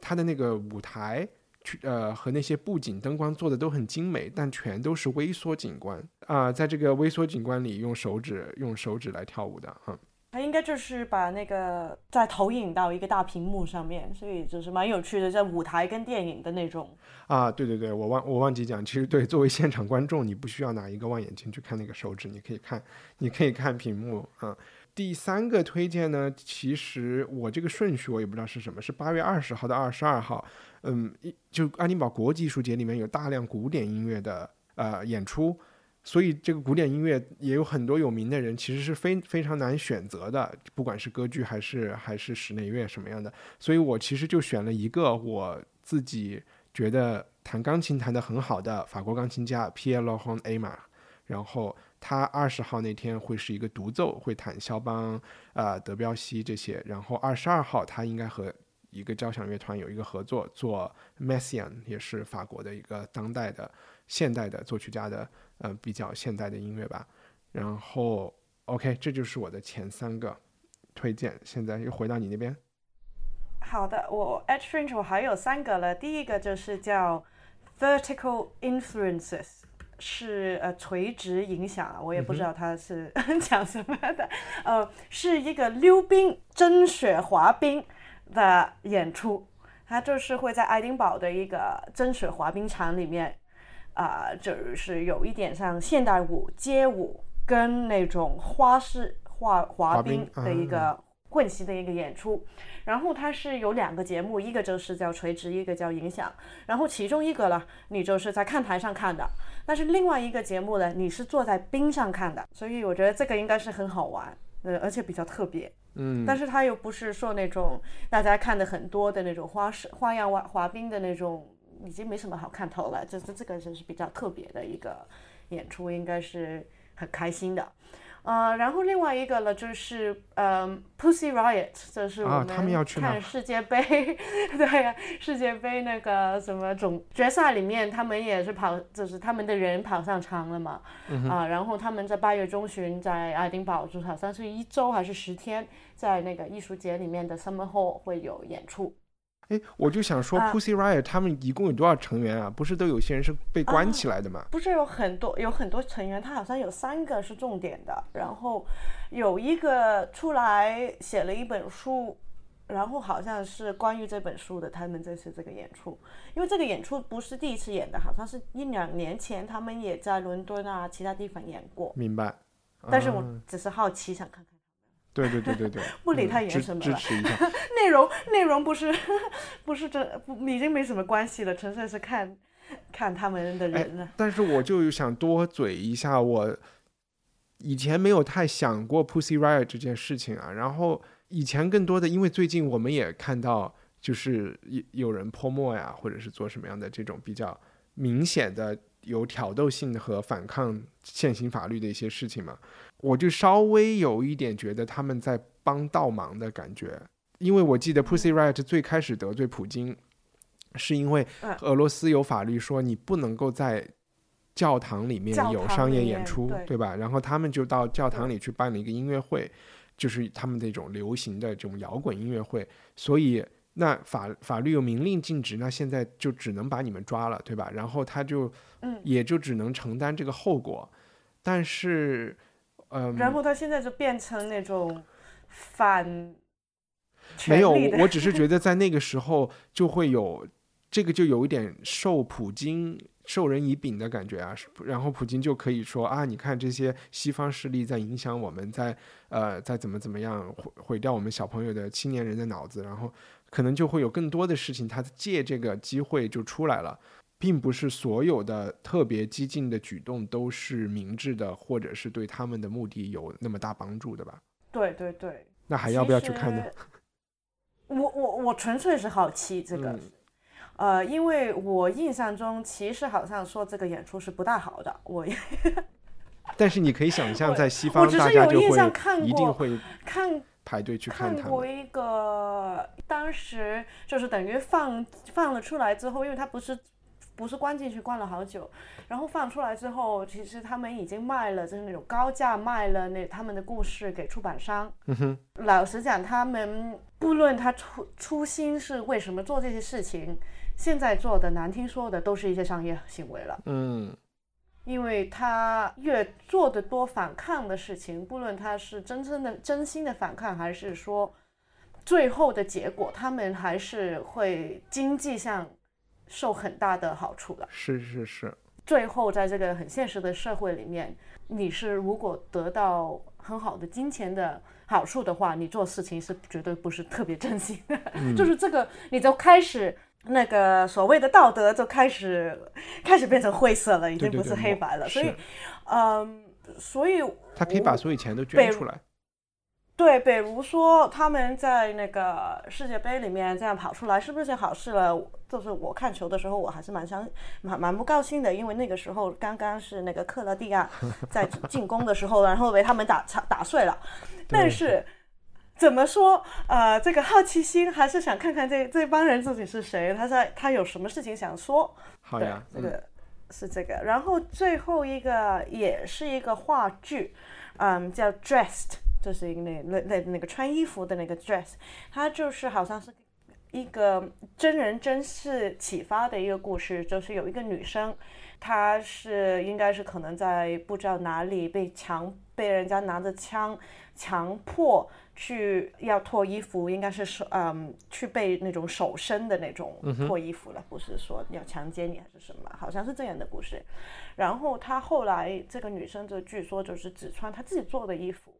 它的那个舞台。去呃和那些布景灯光做的都很精美，但全都是微缩景观啊、在这个微缩景观里用手指用手指来跳舞的哈、他应该就是把那个再投影到一个大屏幕上面，所以就是蛮有趣的，在舞台跟电影的那种。啊，对对对，我忘我忘记讲，其实对，作为现场观众，你不需要拿一个望远镜去看那个手指，你可以看，你可以看屏幕啊。第三个推荐呢，其实我这个顺序我也不知道是什么，是八月二十号到二十二号，嗯，就爱丁堡国际艺术节里面有大量古典音乐的呃演出，所以这个古典音乐也有很多有名的人，其实是非非常难选择的，不管是歌剧还是还是室内乐什么样的，所以我其实就选了一个我自己觉得弹钢琴弹得很好的法国钢琴家 Pierre Laurent a m a 然后他二十号那天会是一个独奏，会弹肖邦、呃德彪西这些，然后二十二号他应该和一个交响乐团有一个合作，做 Messian 也是法国的一个当代的现代的作曲家的呃比较现代的音乐吧。然后 OK，这就是我的前三个推荐。现在又回到你那边，好的，我 Edge Fringe 我还有三个了，第一个就是叫 Vertical Influences。是呃垂直影响啊，我也不知道它是 [LAUGHS] 讲什么的，呃，是一个溜冰真雪滑冰的演出，它就是会在爱丁堡的一个真雪滑冰场里面，啊、就是有一点像现代舞、街舞跟那种花式滑滑冰的一个混习的一个演出。然后它是有两个节目，一个就是叫垂直，一个叫影响。然后其中一个呢，你就是在看台上看的，但是另外一个节目呢，你是坐在冰上看的，所以我觉得这个应该是很好玩，呃，而且比较特别。嗯，但是它又不是说那种大家看的很多的那种花式花样滑滑冰的那种，已经没什么好看头了。这这这个就是比较特别的一个演出，应该是很开心的。呃，然后另外一个呢，就是呃，Pussy Riot，就是我们要去看世界杯，对呀、世界杯那个什么总决赛里面，他们也是跑，就是他们的人跑上场了嘛，啊，然后他们在八月中旬在爱丁堡，就好像是一周还是十天，在那个艺术节里面的 Summer Hall 会有演出。哎，我就想说啊，Pussy Riot 他们一共有多少成员啊？不是都有些人是被关起来的吗？不是有很多有很多成员，他好像有三个是重点的，然后有一个出来写了一本书，然后好像是关于这本书的，他们这次这个演出，因为这个演出不是第一次演的，好像是一两年前他们也在伦敦啊其他地方演过，明白。但是我啊只是好奇想看看。对对对对对，不 [LAUGHS] 理他也支演什么了支持一下。[LAUGHS] 内容内容不是不是这不已经没什么关系了，纯粹是看看他们的哎人了。，但是我就想多嘴一下，我以前没有太想过 Pussy Riot 这件事情啊。然后以前更多的，因为最近我们也看到，就是有有人泼墨呀，或者是做什么样的这种比较明显的有挑逗性和反抗现行法律的一些事情嘛，我就稍微有一点觉得他们在帮倒忙的感觉。因为我记得 Pussy Riot 最开始得罪普京，是因为嗯俄罗斯有法律说你不能够在教堂里面有商业演出，对对吧？然后他们就到教堂里去办了一个音乐会，就是他们那种流行的这种摇滚音乐会，所以那法法律又明令禁止，那现在就只能把你们抓了，对吧？然后他就嗯也就只能承担这个后果，但是，嗯，然后他现在就变成那种反没有，我只是觉得 [LAUGHS] 在那个时候就会有这个，就有一点受普京授人以柄的感觉啊。然后普京就可以说啊，你看这些西方势力在影响我们，在呃在怎么怎么样毁毁掉我们小朋友的青年人的脑子，然后可能就会有更多的事情，他借这个机会就出来了。并不是所有的特别激进的举动都是明智的，或者是对他们的目的有那么大帮助的吧？对对对，那还要不要去看呢？我我我纯粹是好奇这个，嗯 [LAUGHS] 呃，因为我印象中其实好像说这个演出是不大好的，我也但是你可以想象，我在西方大家就会一定会看排队去看他。看过一个，当时就是等于放放了出来之后，因为他不是不是关进去关了好久，然后放出来之后，其实他们已经卖了，就是那种高价卖了那他们的故事给出版商。嗯哼，老实讲，他们不论他初初心是为什么做这些事情，现在做的难听说的都是一些商业行为了。嗯，因为他越做的多反抗的事情，不论他是真正的真心的反抗，还是说最后的结果，他们还是会经济上受很大的好处的。是是是，最后在这个很现实的社会里面，你是如果得到很好的金钱的好处的话，你做事情是绝对不是特别真心的，[LAUGHS] 就是这个你就开始。那个所谓的道德就开始开始变成灰色了，已经不是黑白了。是所以，嗯，所以他可以把所有钱都捐出来。对，比如说他们在那个世界杯里面这样跑出来，是不是件好事了？就是我看球的时候，我还是蛮相蛮蛮不高兴的，因为那个时候刚刚是那个克罗地亚在进攻的时候，然后被他们打打打碎了。[LAUGHS] 但是怎么说？呃，这个好奇心还是想看看这这帮人自己是谁，他在他有什么事情想说。对好呀，，嗯这个是这个。然后最后一个也是一个话剧，嗯，叫 Dressed，就是一个那那那那个穿衣服的那个 dress，它就是好像是一个真人真事启发的一个故事，就是有一个女生，她是应该是可能在不知道哪里被强被人家拿着枪强迫去要脱衣服，应该是手嗯去被那种手伸的那种脱衣服了，不是说要强奸你还是什么，好像是这样的故事。然后她后来这个女生就据说就是只穿她自己做的衣服。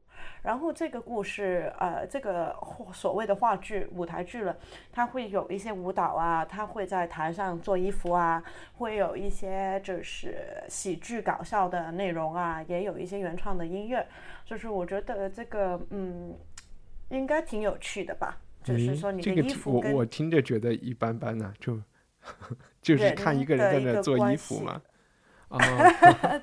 然后这个故事，呃，这个所谓的话剧、舞台剧了，它会有一些舞蹈啊，它会在台上做衣服啊，会有一些就是喜剧搞笑的内容啊，也有一些原创的音乐，就是我觉得这个嗯，应该挺有趣的吧。就是说你的这个听衣服跟我我听着觉得一般般呢，就 [LAUGHS] 就是看一个人在那做衣服嘛。啊，[LAUGHS]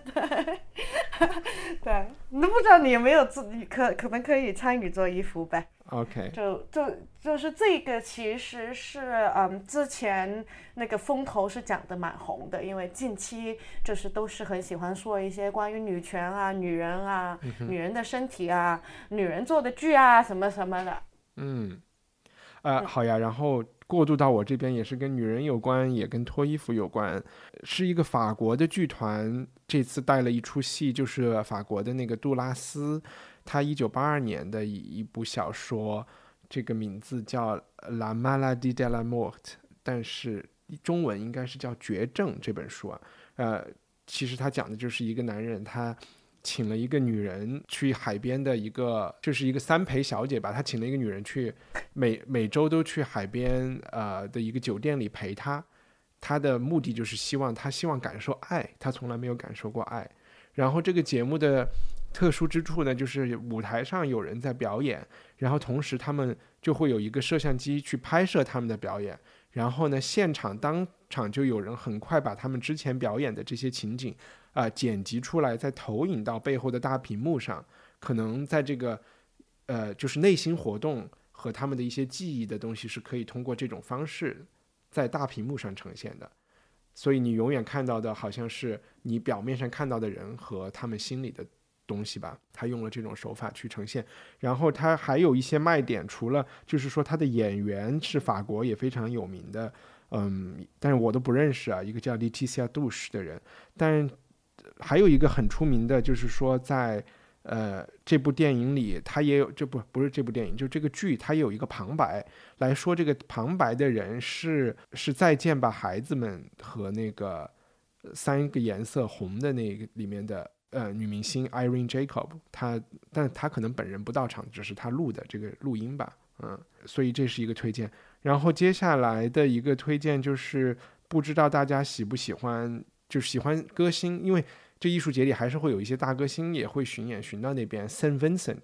对，[LAUGHS] 你都不知道你有没有做，你可可能可以参与做衣服呗。OK，就就就是这个，其实是嗯，之前那个风头是讲的蛮红的，因为近期就是都是很喜欢说一些关于女权啊、女人啊、女人的身体啊、女人做的剧啊什么什么的。嗯，呃，好呀，然后过渡到我这边也是跟女人有关，也跟脱衣服有关，是一个法国的剧团，这次带了一出戏，就是法国的那个杜拉斯，他一九八二年的一一部小说，这个名字叫《La maladie de la mort》，但是中文应该是叫《绝症》这本书啊，呃，其实他讲的就是一个男人他。请了一个女人去海边的一个，就是一个三陪小姐吧，他请了一个女人去每每周都去海边呃的一个酒店里陪他，他的目的就是希望他希望感受爱，他从来没有感受过爱。然后这个节目的特殊之处呢，就是舞台上有人在表演，然后同时他们就会有一个摄像机去拍摄他们的表演，然后呢，现场当场就有人很快把他们之前表演的这些情景啊、剪辑出来，再投影到背后的大屏幕上，可能在这个呃就是内心活动和他们的一些记忆的东西是可以通过这种方式在大屏幕上呈现的。所以你永远看到的好像是你表面上看到的人和他们心里的东西吧。他用了这种手法去呈现，然后他还有一些卖点，除了就是说他的演员是法国也非常有名的，嗯，但是我都不认识啊，一个叫 Leticia d u c h 的人，但还有一个很出名的，就是说在呃这部电影里，他也有这不不是这部电影，就这个剧，它也有一个旁白来说，这个旁白的人是是再见吧孩子们和那个三个颜色红的那个里面的呃女明星 Irene Jacob，她但她可能本人不到场，只是她录的这个录音吧，嗯，所以这是一个推荐。然后接下来的一个推荐就是，不知道大家喜不喜欢，就是喜欢歌星，因为这艺术节里还是会有一些大歌星也会巡演巡到那边。Saint Vincent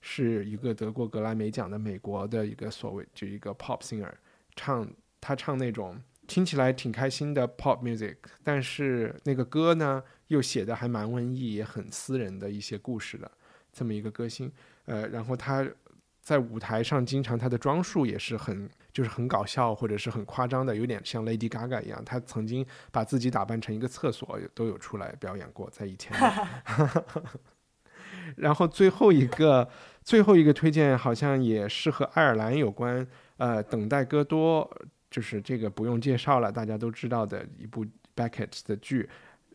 是一个得过格莱美奖的美国的一个所谓就一个 pop singer，唱他唱那种听起来挺开心的 pop music，但是那个歌呢又写的还蛮文艺，也很私人的一些故事的这么一个歌星。呃，然后他在舞台上经常他的装束也是很就是很搞笑或者是很夸张的，有点像 Lady Gaga 一样。他曾经把自己打扮成一个厕所都有出来表演过，在以前的。[LAUGHS] [LAUGHS] 然后最后一个最后一个推荐好像也是和爱尔兰有关，呃，等待戈多就是这个不用介绍了，大家都知道的一部 Beckett 的剧。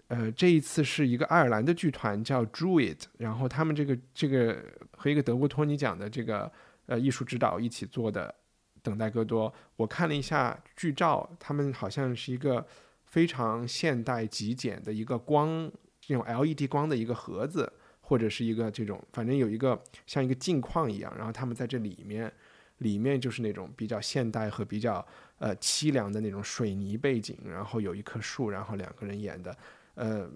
呃，这一次是一个爱尔兰的剧团叫 Druid，然后他们这个这个和一个德国托尼奖的这个呃艺术指导一起做的《等待戈多》，我看了一下剧照，他们好像是一个非常现代极简的一个光这种 LED 光的一个盒子，或或者是一个这种，反正有一个像一个镜框一样，然后他们在这里面，里面就是那种比较现代和比较呃凄凉的那种水泥背景，然后有一棵树，然后两个人演的，呃，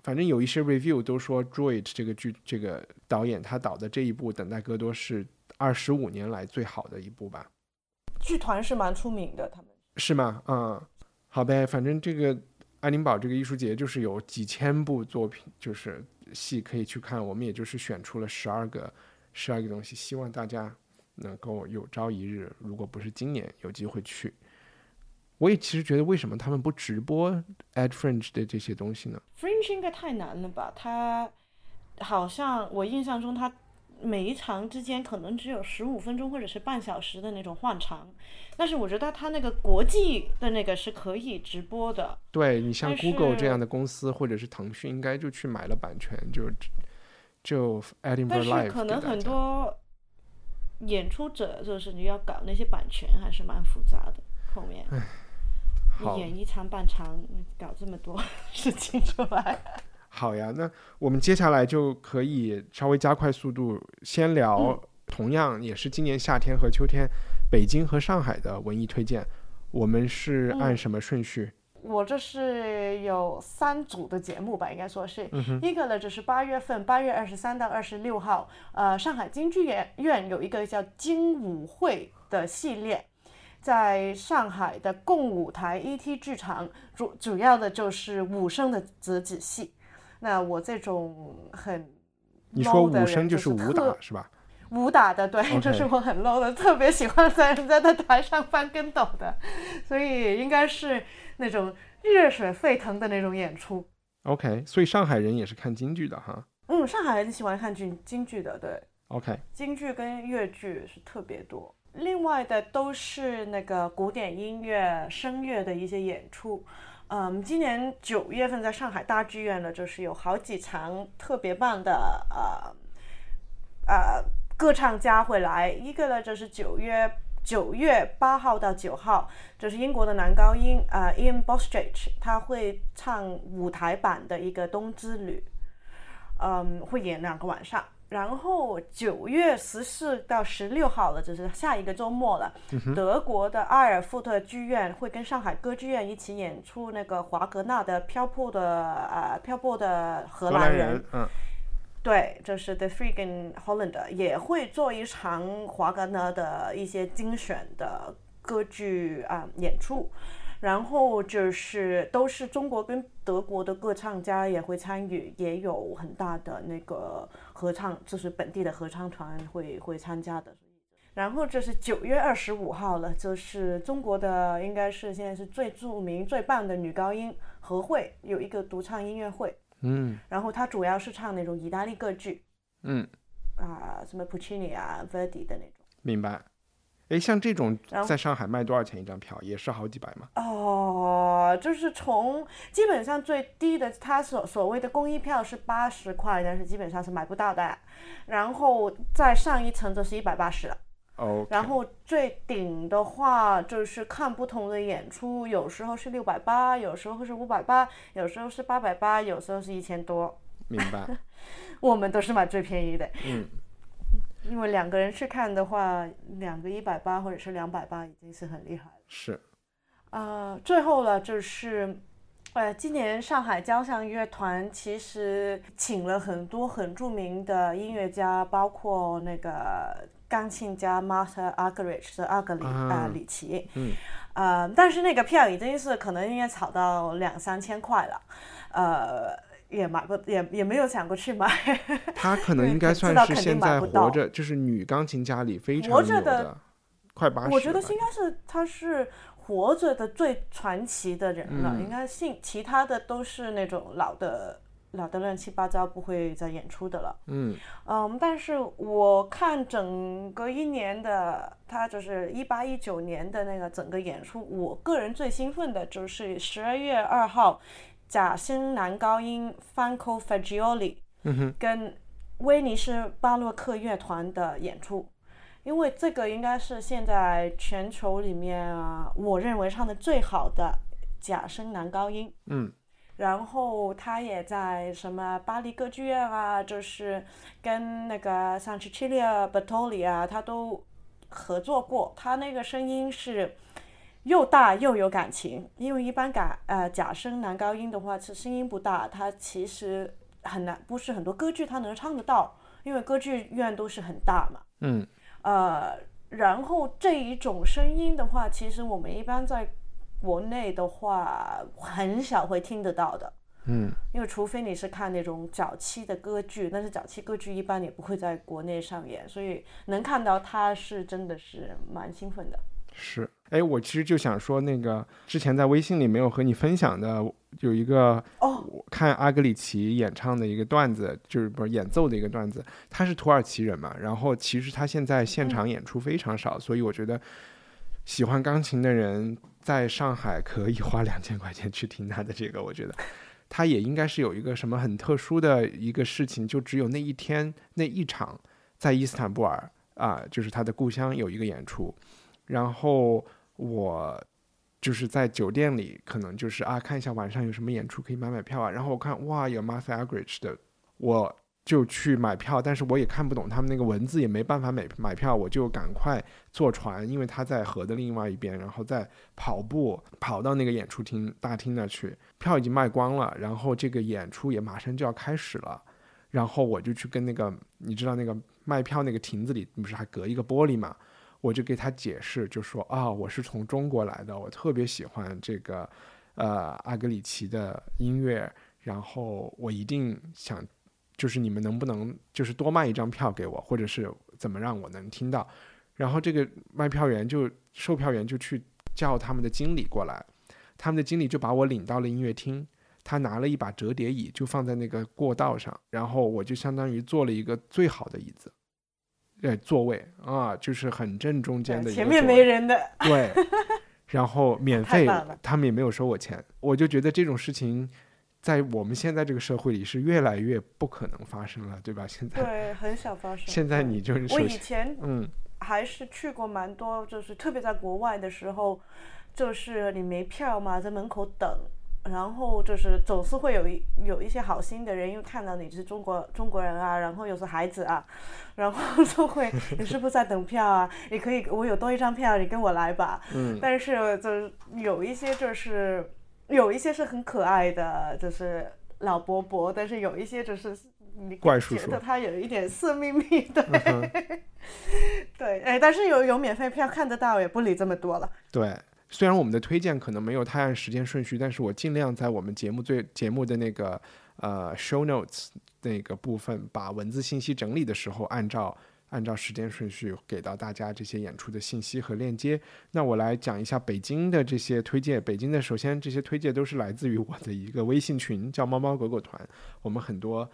反正有一些 review 都说 Droid 这个剧这个导演他导的这一部《等待戈多》是二十五年来最好的一部吧。剧团是蛮出名的，他们是吗？嗯，好呗，反正这个爱丁堡这个艺术节就是有几千部作品，就是戏可以去看。我们也就是选出了十二个，十二个东西，希望大家能够有朝一日，如果不是今年，有机会去。我也其实觉得，为什么他们不直播 Ad Fringe 的这些东西呢？Fringe 应该太难了吧？他好像我印象中，他每一场之间可能只有十五分钟或者是半小时的那种换场，但是我觉得他那个国际的那个是可以直播的。对你像 Google 这样的公司，或者是腾讯，应该就去买了版权，就就 Edinburgh 但 Live 是可能很多演出者就是你要搞那些版权，还是蛮复杂的。后面演一场半场，搞这么多 [LAUGHS] 事情出来。好呀，那我们接下来就可以稍微加快速度，先聊嗯同样也是今年夏天和秋天北京和上海的文艺推荐。我们是按嗯什么顺序？我这是有三组的节目吧，应该说是、嗯一个呢，就是八月份八月二十三到二十六号，呃，上海京剧院院有一个叫京舞会的系列，在上海的共舞台 ET 剧场，主主要的就是武生的折子戏。那我这种很你说武生人就是武打是吧？武打的，对这是我很 low 的，特别喜欢在人家的台上翻跟斗的，所以应该是那种热血沸腾的那种演出。OK，所以上海人也是看京剧的哈。嗯，上海人喜欢看京京剧的，对，OK，京剧跟粤剧是特别多。另外的都是那个古典音乐、声乐的一些演出。嗯，今年九月份在上海大剧院呢，就是有好几场特别棒的呃呃歌唱家会来。一个呢就是九月九月八号到九号，就是英国的男高音呃 Ian Bostridge，他会唱舞台版的一个《冬之旅》。嗯，会演两个晚上。然后九月十四到十六号了，就是下一个周末了。德国的阿尔富特剧院会跟上海歌剧院一起演出那个华格纳的《漂泊的呃漂泊的荷荷兰人》兰人，嗯。对，就是 The Freaking Hollander 也会做一场华格纳的一些精选的歌剧啊、演出，然后就是都是中国跟德国的歌唱家也会参与，也有很大的那个合唱，就是本地的合唱团会会参加的。然后这是九月二十五号了，就是中国的应该是现在是最著名、最棒的女高音何慧有一个独唱音乐会。嗯然后她主要是唱那种意大利歌剧嗯，啊，什么 Puccini 啊、Verdi 的那种。明白。哎，像这种在上海卖多少钱一张票？也是好几百吗？哦，就是从基本上最低的，他所所谓的公益票是八十块，但是基本上是买不到的。然后再上一层就是一百八十了。哦，然后最顶的话就是看不同的演出，有时候是六百八，有时候是五百八，有时候是八百八，有时候是一千多。明白。[LAUGHS] 我们都是买最便宜的。嗯，因为两个人去看的话，两个一百八或者是两百八已经是很厉害了。是。呃，最后了就是，呃，今年上海交响乐团其实请了很多很著名的音乐家，包括那个钢琴家 Martha Argerich 的阿格里啊、啊里奇，嗯，呃，但是那个票已经是可能应该炒到两三千块了，呃。也买不也也没有想过去买，[LAUGHS] 他可能应该算是现在活着，就是女钢琴家里非常牛活着的的，快八十。我觉得应该是他是活着的最传奇的人了，嗯应该信其他的都是那种老的老的乱七八糟不会再演出的了。嗯嗯，但是我看整个一年的，他就是一八一九年的那个整个演出，我个人最兴奋的就是十二月二号，贾森男高音 Franco Fagioli 嗯哼跟威尼斯巴洛克乐团的演出。因为这个应该是现在全球里面啊，我认为唱的最好的假声男高音。嗯然后他也在什么巴黎歌剧院啊，就是跟那个像 Cecilia Bartoli 啊，他都合作过。他那个声音是又大又有感情，因为一般假呃假声男高音的话，是声音不大，他其实很难，不是很多歌剧他能唱得到，因为歌剧院都是很大嘛。嗯呃，然后这一种声音的话，其实我们一般在国内的话很少会听得到的，嗯因为除非你是看那种早期的歌剧，但是早期歌剧一般也不会在国内上演，所以能看到他是真的是蛮兴奋的。是。哎，我其实就想说，那个之前在微信里没有和你分享的，有一个哦，我看阿格里奇演唱的一个段子，就是不是演奏的一个段子。他是土耳其人嘛，然后其实他现在现场演出非常少，所以我觉得喜欢钢琴的人在上海可以花两千块钱去听他的这个，我觉得。他也应该是有一个什么很特殊的一个事情，就只有那一天那一场，在伊斯坦布尔啊，就是他的故乡有一个演出，然后我就是在酒店里，可能就是啊看一下晚上有什么演出可以买买票啊，然后我看哇有 Martha Argerich 的，我就去买票，但是我也看不懂他们那个文字，也没办法买买票，我就赶快坐船，因为他在河的另外一边，然后再跑步跑到那个演出厅大厅那去，票已经卖光了，然后这个演出也马上就要开始了，然后我就去跟那个你知道那个卖票那个亭子里不是还隔一个玻璃嘛，我就给他解释，就说啊我是从中国来的，我特别喜欢这个呃阿格里奇的音乐，然后我一定想。就是你们能不能就是多卖一张票给我，或者是怎么让我能听到？然后这个卖票员就售票员就去叫他们的经理过来，他们的经理就把我领到了音乐厅，他拿了一把折叠椅就放在那个过道上，然后我就相当于坐了一个最好的椅子，呃座位啊，就是很正中间的一个前面没人的，对，然后 [LAUGHS] 免费他们也没有收我钱，我就觉得这种事情。在我们现在这个社会里是越来越不可能发生了，对吧？现在对，很少发生。现在你就是我，以前嗯，还是去过蛮多，就是特别在国外的时候，就是你没票嘛，在门口等，然后就是总是会有一有一些好心的人，因为看到你是中国中国人啊，然后又是孩子啊，然后就会你是不是在等票啊？你可以，我有多一张票，你跟我来吧。嗯，但是就是有一些就是有一些是很可爱的，就是老伯伯，但是有一些就是你觉得他有一点色眯眯的。嗯 [LAUGHS] 对，哎，但是有有免费票看得到，也不理这么多了。对。虽然我们的推荐可能没有太按时间顺序，但是我尽量在我们节目最节目的那个呃 show notes 那个部分，把文字信息整理的时候，按照按照时间顺序给到大家这些演出的信息和链接。那我来讲一下北京的这些推荐。北京的首先这些推荐都是来自于我的一个微信群，叫猫猫狗狗团。我们很多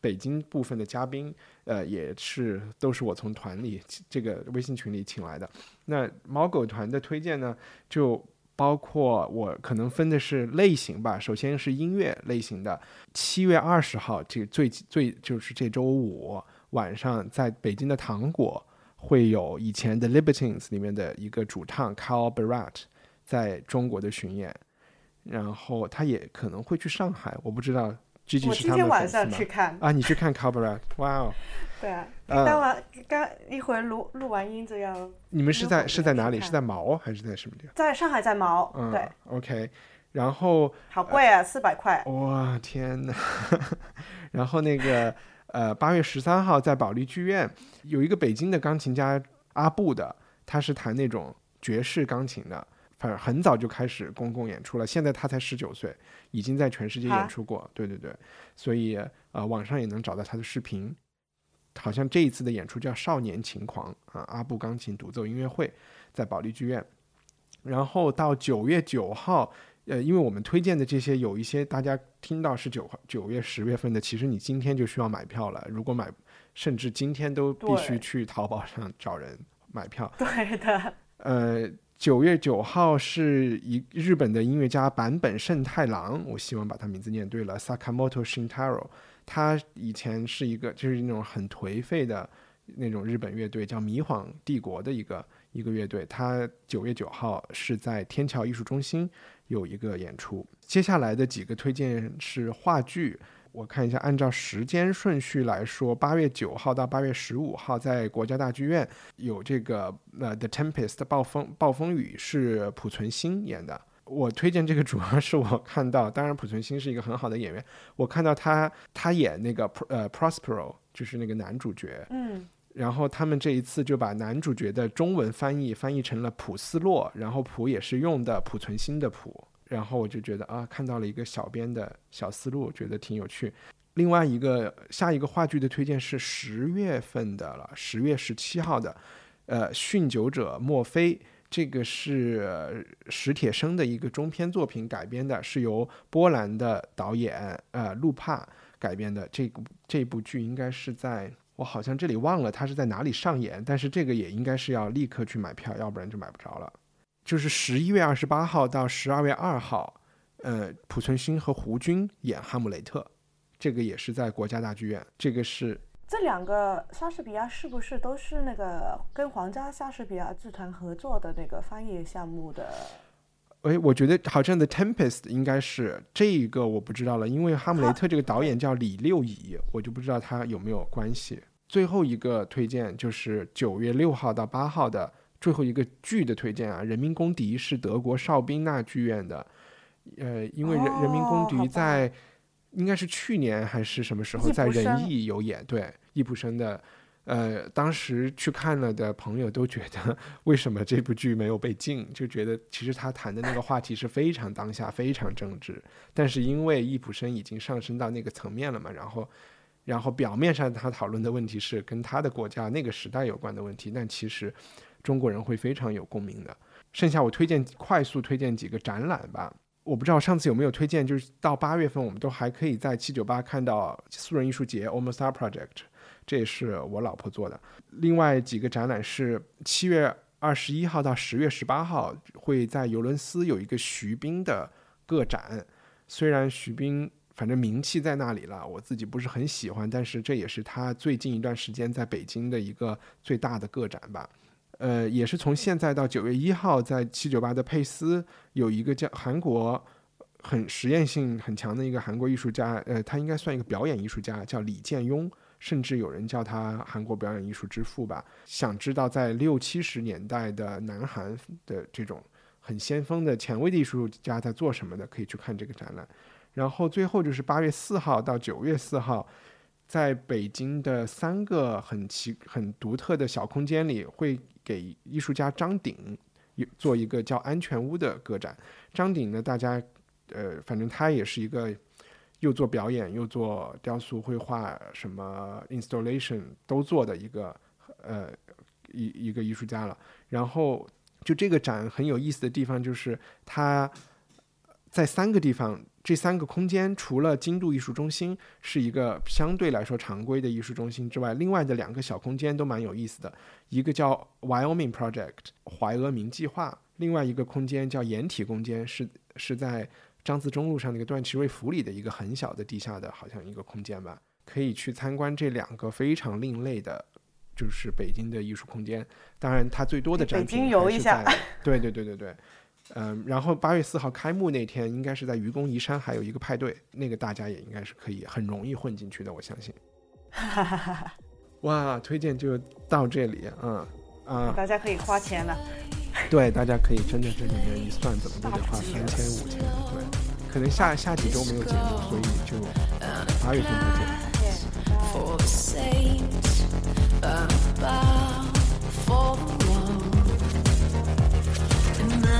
北京部分的嘉宾，呃，也是都是我从团里这个微信群里请来的。那猫狗团的推荐呢，就包括我可能分的是类型吧。首先是音乐类型的，七月二十号这最最就是这周五晚上，在北京的糖果会有以前的 Libertines 里面的一个主唱 Carl Barat 在中国的巡演，然后他也可能会去上海，我不知道。G G 我今是他们的天晚上去看，啊，你去看 Barat，哇哦！[LAUGHS] 对啊，呃刚完刚一会儿录录完音就要你们是在是在哪里？是在毛还是在什么地方？在上海在毛，嗯，对，，OK。然后好贵啊，四百块。哇天呐，[LAUGHS] 然后那个呃，八月十三号在保利剧院有一个北京的钢琴家阿布的，他是弹那种爵士钢琴的，反正很早就开始公共演出了，现在他才十九岁，已经在全世界啊演出过，对对对，所以呃网上也能找到他的视频。好像这一次的演出叫《少年情狂》啊，阿布钢琴独奏音乐会，在保利剧院。然后到九月九号，呃，因为我们推荐的这些有一些大家听到是九号九月十月份的，其实你今天就需要买票了。如果买，甚至今天都必须去淘宝上找人买票。对的，呃，九月九号是一日本的音乐家坂本慎太郎，我希望把他名字念对了，Sakamoto Shintaro。他以前是一个就是那种很颓废的那种日本乐队，叫迷晃帝国的一个一个乐队。他九月九号是在天桥艺术中心有一个演出。接下来的几个推荐是话剧，我看一下，按照时间顺序来说，八月九号到八月十五号在国家大剧院有这个呃《The Tempest》暴风暴风雨是濮存昕演的。我推荐这个主要是我看到，当然濮存昕是一个很好的演员，我看到他他演那个呃 Prospero 就是那个男主角，嗯，然后他们这一次就把男主角的中文翻译翻译成了普斯洛，然后普也是用的濮存昕的普，然后我就觉得啊，看到了一个小编的小思路，觉得挺有趣。另外一个下一个话剧的推荐是十月份的了，十月十七号的，呃，酗酒者墨菲，这个是史铁生的一个中篇作品改编的，是由波兰的导演呃路帕改编的。这部这部剧应该是在我好像这里忘了它是在哪里上演，但是这个也应该是要立刻去买票，要不然就买不着了。就是十一月二十八号到十二月二号，呃，濮存昕和胡军演《哈姆雷特》，这个也是在国家大剧院。这个是这两个莎士比亚是不是都是那个跟皇家莎士比亚剧团合作的那个翻译项目的？哎，我觉得好像《The Tempest》应该是这一个，我不知道了，因为《哈姆雷特》这个导演叫李六乙，我就不知道他有没有关系。最后一个推荐就是九月六号到八号的最后一个剧的推荐啊，《人民公敌》是德国邵宾纳剧院的，呃，因为人《人民公敌在应该是去年还是什么时候在仁义有演，对，易卜生的。呃，当时去看了的朋友都觉得，为什么这部剧没有被禁？就觉得其实他谈的那个话题是非常当下、非常政治，但是因为易卜生已经上升到那个层面了嘛，然后，然后表面上他讨论的问题是跟他的国家那个时代有关的问题，但其实中国人会非常有共鸣的。剩下我推荐快速推荐几个展览吧。我不知道上次有没有推荐，就是到八月份我们都还可以在七九八看到素人艺术节 Almost Art Project，这也是我老婆做的。另外几个展览是七月二十一号到十月十八号会在尤伦斯有一个徐冰的个展，虽然徐冰反正名气在那里了，我自己不是很喜欢，但是这也是他最近一段时间在北京的一个最大的个展吧。呃，也是从现在到九月一号，在七九八的佩斯有一个叫韩国很实验性很强的一个韩国艺术家，呃，他应该算一个表演艺术家，叫李建庸，甚至有人叫他韩国表演艺术之父吧。想知道在六七十年代的南韩的这种很先锋的前卫的艺术家在做什么的，可以去看这个展览。然后最后就是八月四号到九月四号，在北京的三个很奇、很独特的小空间里，会给艺术家张鼎做一个叫“安全屋”的个展。张鼎呢，大家呃，反正他也是一个又做表演又做雕塑、绘画、什么 installation 都做的一个呃一一个艺术家了。然后就这个展很有意思的地方，就是他在三个地方，这三个空间除了京都艺术中心是一个相对来说常规的艺术中心之外，另外的两个小空间都蛮有意思的。一个叫 Wyoming Project 怀俄明计划，另外一个空间叫掩体空间，是是在张自忠路上那个段祺瑞府里的一个很小的地下的，好像一个空间吧，可以去参观这两个非常另类的，就是北京的艺术空间。当然，它最多的展北京品还是游一下在，对对对对对。嗯，然后八月四号开幕那天，应该是在愚公移山还有一个派对，那个大家也应该是可以很容易混进去的，我相信。[LAUGHS] 哈哈哈哇，推荐就到这里，嗯啊，大家可以花钱了。对，大家可以真的这里面一算，怎么都得花三千五千，对，可能下下几周没有节目，所以就八月份再见。for the saints, a bow for